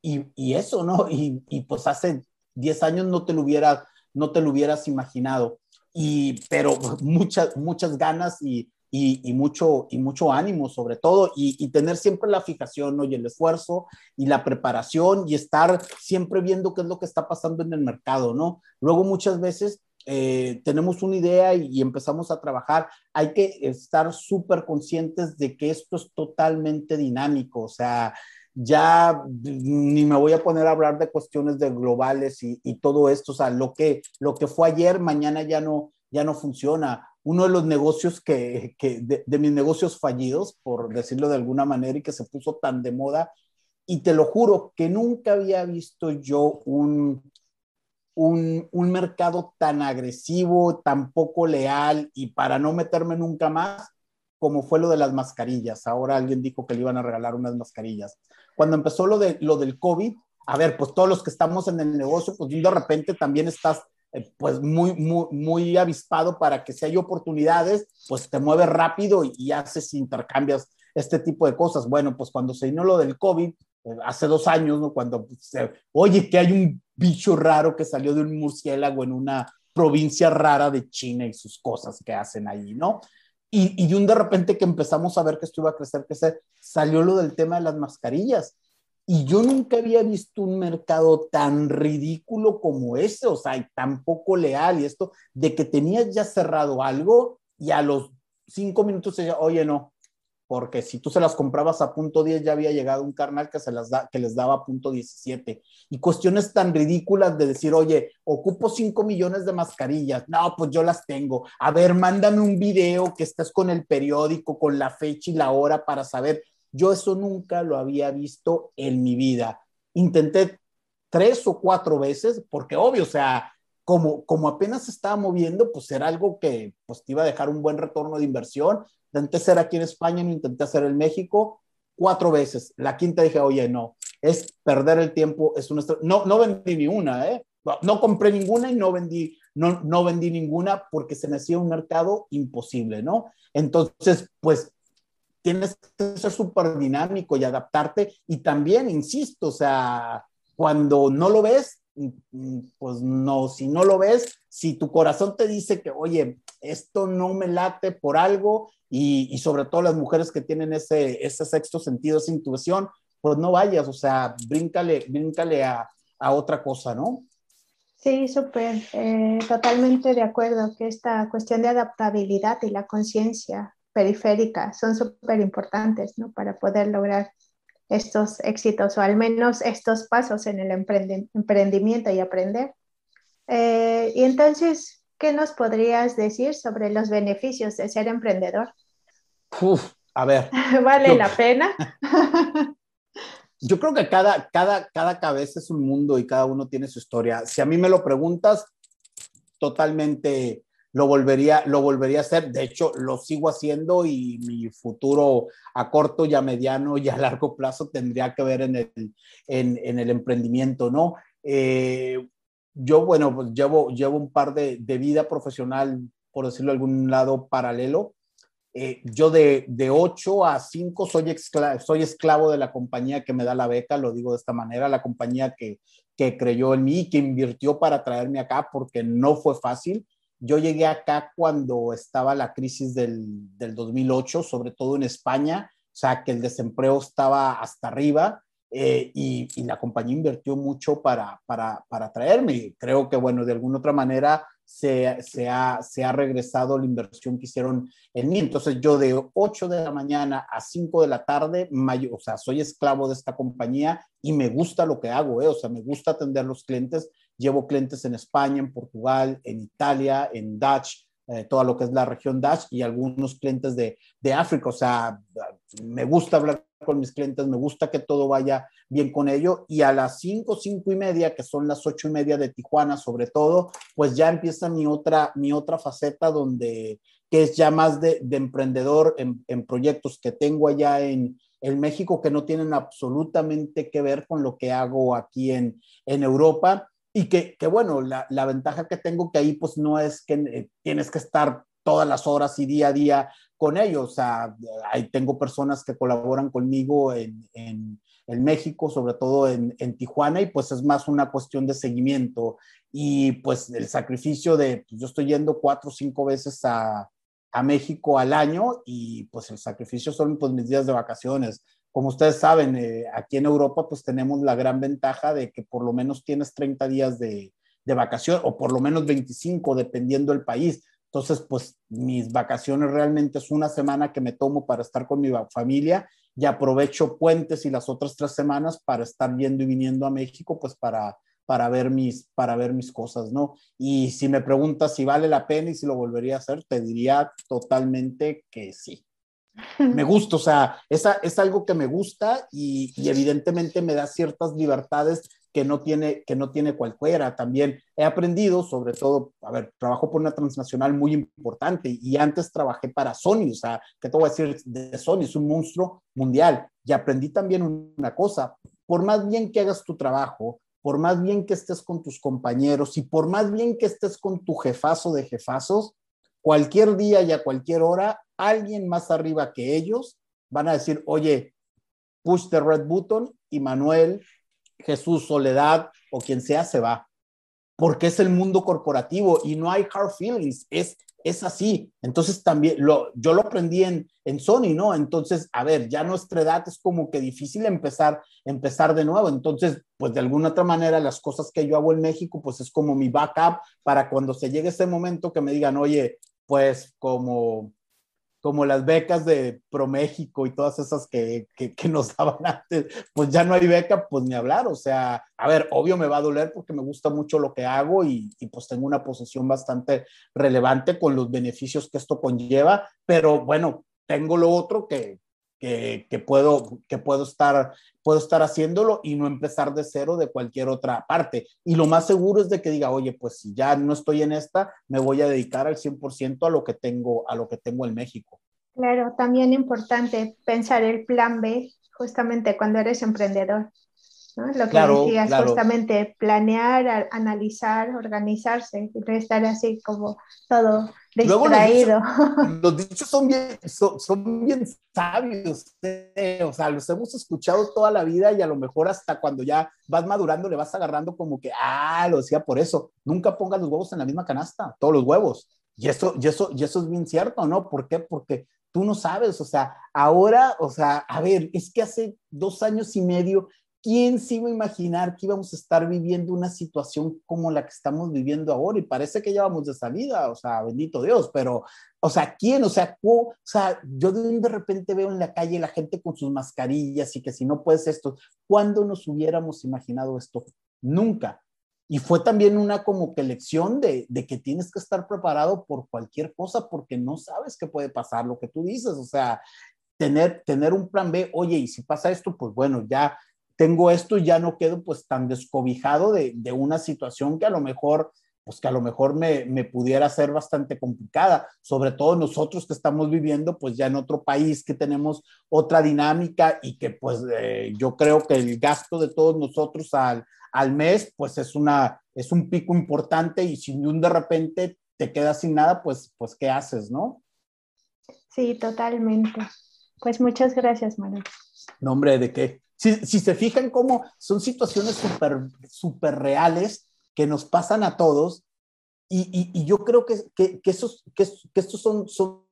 y, y, eso, ¿no? Y, y, pues hace 10 años no te lo hubieras, no te lo hubieras imaginado. Y, pero muchas, muchas ganas y, y, mucho, y mucho ánimo sobre todo y, tener siempre la fijación ¿no? y el esfuerzo y la preparación y estar siempre viendo qué es lo que está pasando en el mercado, ¿no? Luego muchas veces eh, tenemos una idea y, empezamos a trabajar, hay que estar súper conscientes de que esto es totalmente dinámico, o sea, ya ni me voy a poner a hablar de cuestiones de globales y, y todo esto, o sea, lo que, lo que fue ayer, mañana ya no, ya no funciona uno de los negocios que, de, mis negocios fallidos, por decirlo de alguna manera, y que se puso tan de moda, y te lo juro que nunca había visto yo un, un, un, mercado tan agresivo, tan poco leal, y para no meterme nunca más, como fue lo de las mascarillas. Ahora alguien dijo que le iban a regalar unas mascarillas. Cuando empezó lo, de, lo del COVID, a ver, pues todos los que estamos en el negocio, pues de repente también estás eh, pues muy, muy, muy avispado para que si hay oportunidades, pues te mueves rápido y, haces intercambias este tipo de cosas. Bueno, pues cuando se vino lo del COVID, eh, hace dos años, ¿no? Cuando se, oye, que hay un bicho raro que salió de un murciélago en una provincia rara de China y sus cosas que hacen ahí, ¿no? Y, y de un de repente que empezamos a ver que esto iba a crecer, que se salió lo del tema de las mascarillas. Y yo nunca había visto un mercado tan ridículo como ese, o sea, y tan poco leal y esto, de que tenías ya cerrado algo y a los cinco minutos se oye, no, porque si tú se las comprabas a punto 10 ya había llegado un carnal que, se las da, que les daba a punto 17. Y cuestiones tan ridículas de decir, oye, ocupo 5 millones de mascarillas. No, pues yo las tengo. A ver, mándame un video que estés con el periódico, con la fecha y la hora para saber. Yo eso nunca lo había visto en mi vida. Intenté tres o cuatro veces, porque obvio, o sea, como, como apenas estaba moviendo, pues era algo que pues, te iba a dejar un buen retorno de inversión. Intenté hacer aquí en España, no intenté hacer en México cuatro veces. La quinta dije, oye, no, es perder el tiempo, es una... No, no vendí ni una, ¿eh? No, compré ninguna y no vendí, no, no vendí ninguna porque se me hacía un mercado imposible, ¿no? Entonces, pues tienes que ser súper dinámico y adaptarte. Y también, insisto, o sea, cuando no lo ves, pues no, si no lo ves, si tu corazón te dice que, oye, esto no me late por algo, y, sobre todo las mujeres que tienen ese, ese sexto sentido, esa intuición, pues no vayas, o sea, bríncale, bríncale a, a otra cosa, ¿no? Sí, súper, eh, totalmente de acuerdo que esta cuestión de adaptabilidad y la conciencia periférica son súper importantes, ¿no? Para poder lograr estos éxitos o al menos estos pasos en el emprendimiento y aprender. Eh, y entonces, ¿qué nos podrías decir sobre los beneficios de ser emprendedor? a ver. <laughs> ¿Vale la pena? <laughs> yo creo que cada, cada, cada cabeza es un mundo y cada uno tiene su historia. Si a mí me lo preguntas, totalmente lo volvería, lo volvería a hacer. De hecho, lo sigo haciendo y mi futuro a corto y a mediano y a largo plazo tendría que ver en el, en, el emprendimiento, ¿no? Eh, yo, bueno, pues llevo, llevo un par de, de, vida profesional, por decirlo de algún lado, paralelo. Eh, yo de, de 8 a 5 soy, soy esclavo de la compañía que me da la beca, lo digo de esta manera, la compañía que, que creyó en mí, que invirtió para traerme acá, porque no fue fácil yo llegué acá cuando estaba la crisis del, del 2008, sobre todo en España, o sea, que el desempleo estaba hasta arriba eh, y, la compañía invirtió mucho para, para, para traerme. Creo que, bueno, de alguna otra manera se, se, ha, se ha regresado la inversión que hicieron en mí. Entonces, yo de 8 de la mañana a 5 de la tarde, mayo, o sea, soy esclavo de esta compañía y me gusta lo que hago, eh, o sea, me gusta atender a los clientes Llevo clientes en España, en Portugal, en Italia, en Dutch, eh, toda lo que es la región Dutch y algunos clientes de, de África. O sea, me gusta hablar con mis clientes, me gusta que todo vaya bien con ello. Y a las 5, 5 y media, que son las 8 y media de Tijuana, sobre todo, pues ya empieza mi otra, mi otra faceta donde, que es ya más de, de emprendedor en, en, proyectos que tengo allá en, en, México que no tienen absolutamente que ver con lo que hago aquí en, en Europa y que, bueno, la, la, ventaja que tengo que ahí pues no es que eh, tienes que estar todas las horas y día a día con ellos. O sea, ahí tengo personas que colaboran conmigo en, en, en México, sobre todo en, en, Tijuana, y pues es más una cuestión de seguimiento. Y pues el sacrificio de, pues yo estoy yendo cuatro o cinco veces a, a México al año y pues el sacrificio son pues mis días de vacaciones como ustedes saben, eh, aquí en Europa pues tenemos la gran ventaja de que por lo menos tienes 30 días de, de vacación o por lo menos 25 dependiendo del país. Entonces, pues mis vacaciones realmente es una semana que me tomo para estar con mi familia y aprovecho puentes y las otras tres semanas para estar yendo y viniendo a México, pues para, para, ver mis, para ver mis cosas, ¿no? Y si me preguntas si vale la pena y si lo volvería a hacer, te diría totalmente que sí. Me gusta, o sea, esa, es algo que me gusta y, evidentemente me da ciertas libertades que no tiene, que no tiene cualquiera. También he aprendido, sobre todo, a ver, trabajo por una transnacional muy importante y antes trabajé para Sony, o sea, ¿qué te voy a decir de Sony? Es un monstruo mundial. Y aprendí también una cosa, por más bien que hagas tu trabajo, por más bien que estés con tus compañeros y por más bien que estés con tu jefazo de jefazos, cualquier día y a cualquier hora, alguien más arriba que ellos van a decir, oye, push the red button y Manuel, Jesús, Soledad o quien sea se va. Porque es el mundo corporativo y no hay hard feelings, es, es así. Entonces también lo, yo lo aprendí en, en Sony, ¿no? Entonces, a ver, ya nuestra edad es como que difícil empezar, empezar de nuevo. Entonces, pues de alguna otra manera, las cosas que yo hago en México, pues es como mi backup para cuando se llegue ese momento que me digan, oye, pues como como las becas de ProMéxico y todas esas que, que, <laughs> nos daban antes, pues ya no hay beca, pues ni hablar. O sea, a ver, obvio me va a doler porque me gusta mucho lo que hago y, y pues tengo una posición bastante relevante con los beneficios que esto conlleva, pero bueno, tengo lo otro que, que, que, puedo, que puedo, estar, puedo estar haciéndolo y no empezar de cero de cualquier otra parte. Y lo más seguro es de que diga, oye, pues si ya no estoy en esta, me voy a dedicar al 100% a lo que tengo, a lo que tengo en México. Claro, también importante pensar el plan B justamente cuando eres emprendedor. ¿no? Lo que claro, decías, claro. justamente planear, analizar, organizarse, estar así como todo distraído. Luego los, dichos, los dichos son, bien, son, son bien sabios, ¿eh? o sea, los hemos escuchado toda la vida y a lo mejor hasta cuando ya vas madurando le vas agarrando como que, ah, lo decía por eso, nunca pongas los huevos en la misma canasta, todos los huevos. Y eso, y eso, y eso es bien cierto, ¿no? ¿Por qué? Porque tú no sabes, o sea, ahora, o sea, a ver, es que hace dos años y medio ¿quién se iba a imaginar que íbamos a estar viviendo una situación como la que estamos viviendo ahora? Y parece que ya vamos de salida, o sea, bendito Dios, pero, o sea, ¿quién? O sea, o sea, yo de repente veo en la calle la gente con sus mascarillas y que si no puedes esto, ¿cuándo nos hubiéramos imaginado esto? Nunca. Y fue también una como que lección de, de, que tienes que estar preparado por cualquier cosa porque no sabes qué puede pasar, lo que tú dices, o sea, tener, tener un plan B, oye, y si pasa esto, pues bueno, ya tengo esto y ya no quedo pues tan descobijado de, de una situación que a lo mejor pues que a lo mejor me, me, pudiera ser bastante complicada, sobre todo nosotros que estamos viviendo pues ya en otro país, que tenemos otra dinámica y que pues eh, yo creo que el gasto de todos nosotros al, al mes pues es, una, es un pico importante y si un de repente te quedas sin nada, pues, pues ¿qué haces, no? Sí, totalmente. Pues muchas gracias, Manuel. Nombre ¿de qué? Si, si se fijan cómo son situaciones súper super reales que nos pasan a todos y, y, y yo creo que, que, que, esos, que, que estos son, son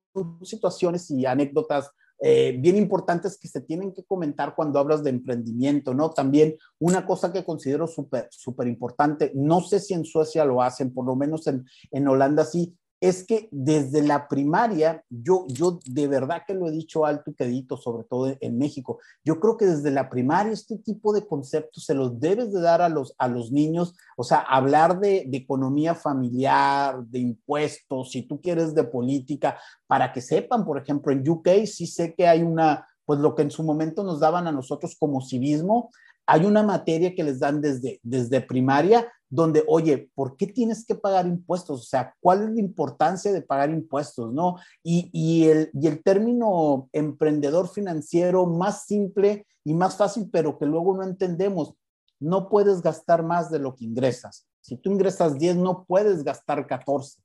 situaciones y anécdotas eh, bien importantes que se tienen que comentar cuando hablas de emprendimiento, ¿no? También una cosa que considero súper, súper importante, no sé si en Suecia lo hacen, por lo menos en, en Holanda sí, es que desde la primaria, yo, yo de verdad que lo he dicho alto y quedito, sobre todo en México, yo creo que desde la primaria este tipo de conceptos se los debes de dar a los, a los niños, o sea, hablar de, de economía familiar, de impuestos, si tú quieres de política, para que sepan, por ejemplo, en UK sí sé que hay una, pues lo que en su momento nos daban a nosotros como civismo, hay una materia que les dan desde, desde primaria donde, oye, ¿por qué tienes que pagar impuestos? O sea, ¿cuál es la importancia de pagar impuestos? ¿No? Y, y, el, y el término emprendedor financiero más simple y más fácil, pero que luego no entendemos, no puedes gastar más de lo que ingresas. Si tú ingresas 10, no puedes gastar 14.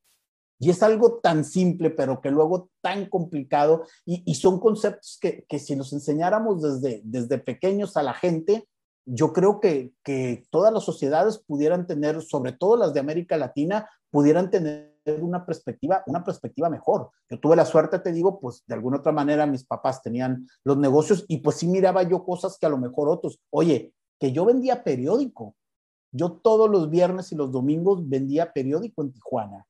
Y es algo tan simple, pero que luego tan complicado, y, y son conceptos que, que, si los enseñáramos desde, desde pequeños a la gente, yo creo que, que todas las sociedades pudieran tener, sobre todo las de América Latina, pudieran tener una perspectiva, una perspectiva mejor. Yo tuve la suerte, te digo, pues de alguna otra manera mis papás tenían los negocios y pues sí miraba yo cosas que a lo mejor otros, oye, que yo vendía periódico. Yo todos los viernes y los domingos vendía periódico en Tijuana.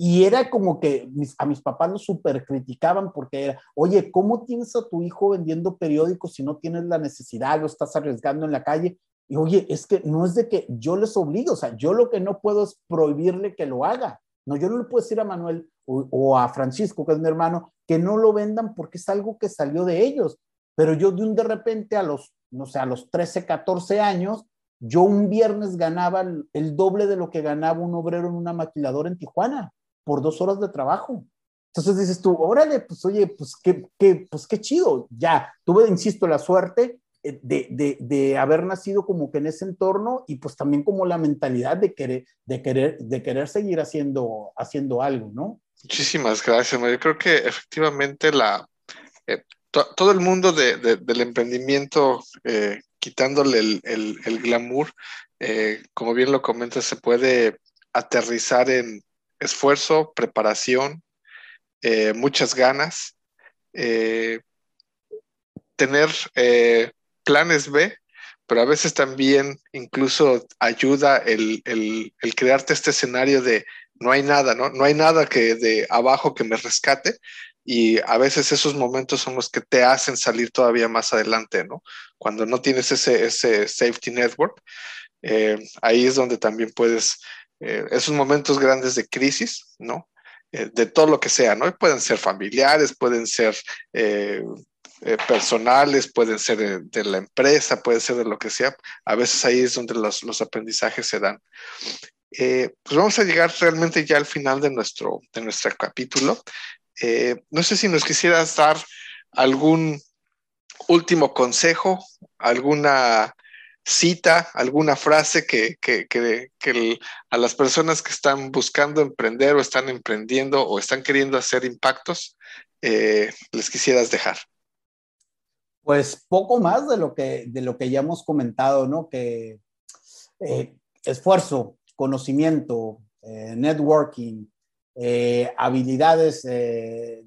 Y era como que a mis papás lo super criticaban porque era, oye, ¿cómo tienes a tu hijo vendiendo periódicos si no tienes la necesidad, lo estás arriesgando en la calle? Y oye, es que no es de que yo les obligo, o sea, yo lo que no puedo es prohibirle que lo haga. No, yo no le puedo decir a Manuel o, a Francisco, que es mi hermano, que no lo vendan porque es algo que salió de ellos. Pero yo de un de repente a los, no sé, a los 13, 14 años, yo un viernes ganaba el doble de lo que ganaba un obrero en una maquiladora en Tijuana por dos horas de trabajo. Entonces dices tú, órale, pues oye, pues qué, qué, pues qué chido. Ya, tuve, insisto, la suerte de, de, de, haber nacido como que en ese entorno y pues también como la mentalidad de querer, de querer, de querer seguir haciendo, haciendo algo, ¿no? Muchísimas gracias, Yo creo que efectivamente la, eh, to, todo el mundo de, del emprendimiento, eh, quitándole el, el, el glamour, eh, como bien lo comentas, se puede aterrizar en, esfuerzo, preparación, eh, muchas ganas, eh, tener eh, planes B, pero a veces también incluso ayuda el, el, el, crearte este escenario de no hay nada, ¿no? No hay nada que de abajo que me rescate y a veces esos momentos son los que te hacen salir todavía más adelante, ¿no? Cuando no tienes ese, ese safety network, ahí es donde también puedes, eh, esos momentos grandes de crisis, ¿no? Eh, de todo lo que sea, ¿no? Pueden ser familiares, pueden ser personales, pueden ser de, la empresa, pueden ser de lo que sea. A veces ahí es donde los, los aprendizajes se dan. pues vamos a llegar realmente ya al final de nuestro, de nuestro capítulo. no sé si nos quisieras dar algún último consejo, alguna cita, alguna frase que, a las personas que están buscando emprender o están emprendiendo o están queriendo hacer impactos, eh, les quisieras dejar? Pues poco más de lo que, de lo que ya hemos comentado, ¿no? Que eh, esfuerzo, conocimiento, eh, networking, habilidades de,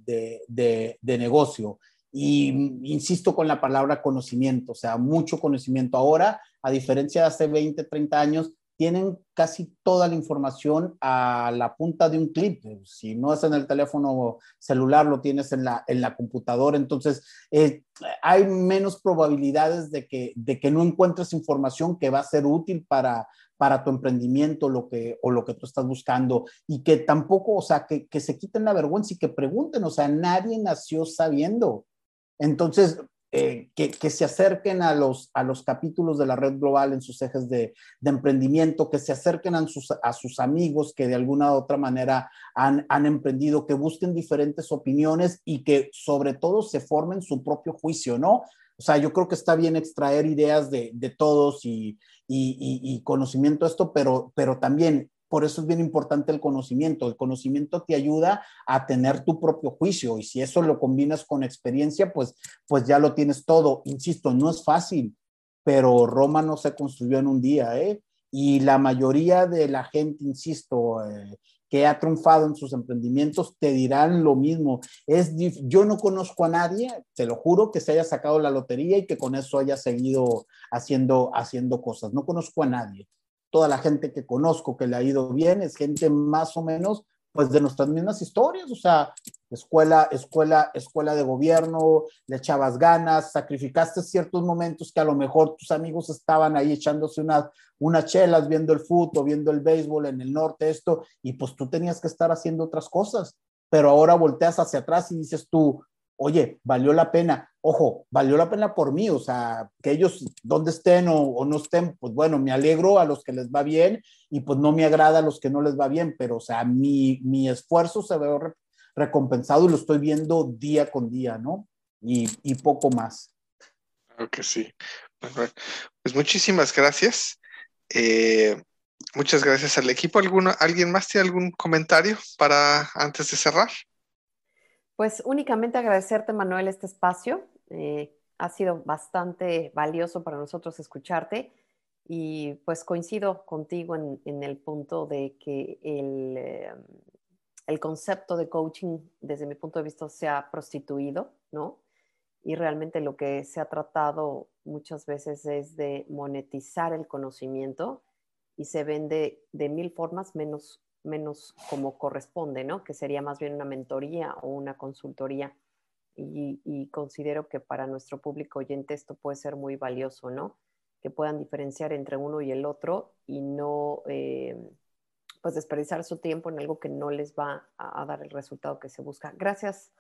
de negocio, y insisto con la palabra conocimiento, o sea, mucho conocimiento. Ahora, a diferencia de hace 20, 30 años, tienen casi toda la información a la punta de un clip. Si no es en el teléfono celular, lo tienes en la, en la computadora. Entonces, eh, hay menos probabilidades de que, de que no encuentres información que va a ser útil para, para tu emprendimiento lo que, o lo que tú estás buscando. Y que tampoco, o sea, que, que se quiten la vergüenza y que pregunten. O sea, nadie nació sabiendo. Entonces, eh, que, se acerquen a los, a los capítulos de la red global en sus ejes de, emprendimiento, que se acerquen a sus, amigos que de alguna u otra manera han, emprendido, que busquen diferentes opiniones y que sobre todo se formen su propio juicio, ¿no? O sea, yo creo que está bien extraer ideas de, todos y, y, conocimiento de esto, pero, pero también por eso es bien importante el conocimiento. El conocimiento te ayuda a tener tu propio juicio y si eso lo combinas con experiencia, pues, pues ya lo tienes todo. Insisto, no es fácil, pero Roma no se construyó en un día, ¿eh? Y la mayoría de la gente, insisto, eh, que ha triunfado en sus emprendimientos te dirán lo mismo. Es yo no conozco a nadie, te lo juro, que se haya sacado la lotería y que con eso haya seguido haciendo, haciendo cosas. No conozco a nadie toda la gente que conozco que le ha ido bien es gente más o menos pues de nuestras mismas historias, o sea, escuela, escuela, escuela de gobierno, le echabas ganas, sacrificaste ciertos momentos que a lo mejor tus amigos estaban ahí echándose unas, unas chelas, viendo el fútbol, viendo el béisbol en el norte, esto, y pues tú tenías que estar haciendo otras cosas, pero ahora volteas hacia atrás y dices tú, oye, valió la pena. Ojo, valió la pena por mí, o sea, que ellos donde estén o, no estén, pues bueno, me alegro a los que les va bien y pues no me agrada a los que no les va bien, pero o sea, mi, mi esfuerzo se ve recompensado y lo estoy viendo día con día, ¿no? Y, y poco más. Claro que sí. pues muchísimas gracias. Eh, muchas gracias al equipo. ¿Alguno, ¿Alguien más tiene algún comentario para antes de cerrar? Pues únicamente agradecerte, Manuel, este espacio. Eh, ha sido bastante valioso para nosotros escucharte y pues coincido contigo en, el punto de que el, eh, el, concepto de coaching, desde mi punto de vista, se ha prostituido, ¿no? Y realmente lo que se ha tratado muchas veces es de monetizar el conocimiento y se vende de mil formas menos menos como corresponde, ¿no? Que sería más bien una mentoría o una consultoría. Y, considero que para nuestro público oyente esto puede ser muy valioso, ¿no? Que puedan diferenciar entre uno y el otro y no, eh, pues, desperdiciar su tiempo en algo que no les va a, dar el resultado que se busca. Gracias,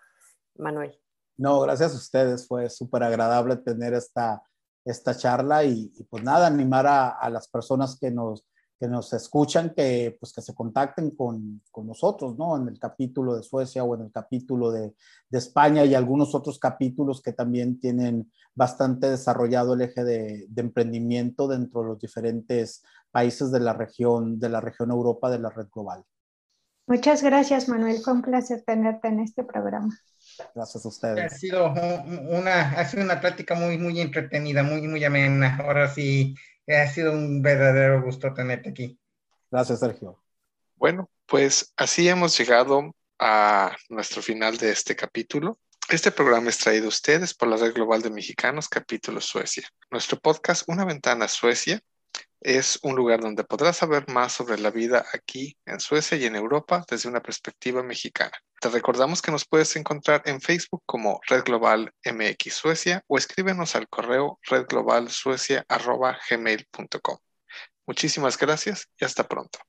Manuel. No, gracias a ustedes. Fue súper agradable tener esta, esta charla y, pues nada, animar a las personas que nos que nos escuchan, que, pues, que se contacten con, con, nosotros, ¿no? En el capítulo de Suecia o en el capítulo de, de, España y algunos otros capítulos que también tienen bastante desarrollado el eje de, de, emprendimiento dentro de los diferentes países de la región, de la región Europa, de la red global. Muchas gracias, Manuel. Fue un placer tenerte en este programa. Gracias a ustedes. Ha sido una, ha sido una plática muy, muy entretenida, muy, muy amena. Ahora sí, ha sido un verdadero gusto tenerte aquí. Gracias, Sergio. Bueno, pues así hemos llegado a nuestro final de este capítulo. Este programa es traído a ustedes por la Red Global de Mexicanos, capítulo Suecia. Nuestro podcast, Una Ventana Suecia, es un lugar donde podrás saber más sobre la vida aquí en Suecia y en Europa desde una perspectiva mexicana. Te recordamos que nos puedes encontrar en Facebook como Red Global MX Suecia o escríbenos al correo redglobalsuecia.gmail.com. Muchísimas gracias y hasta pronto.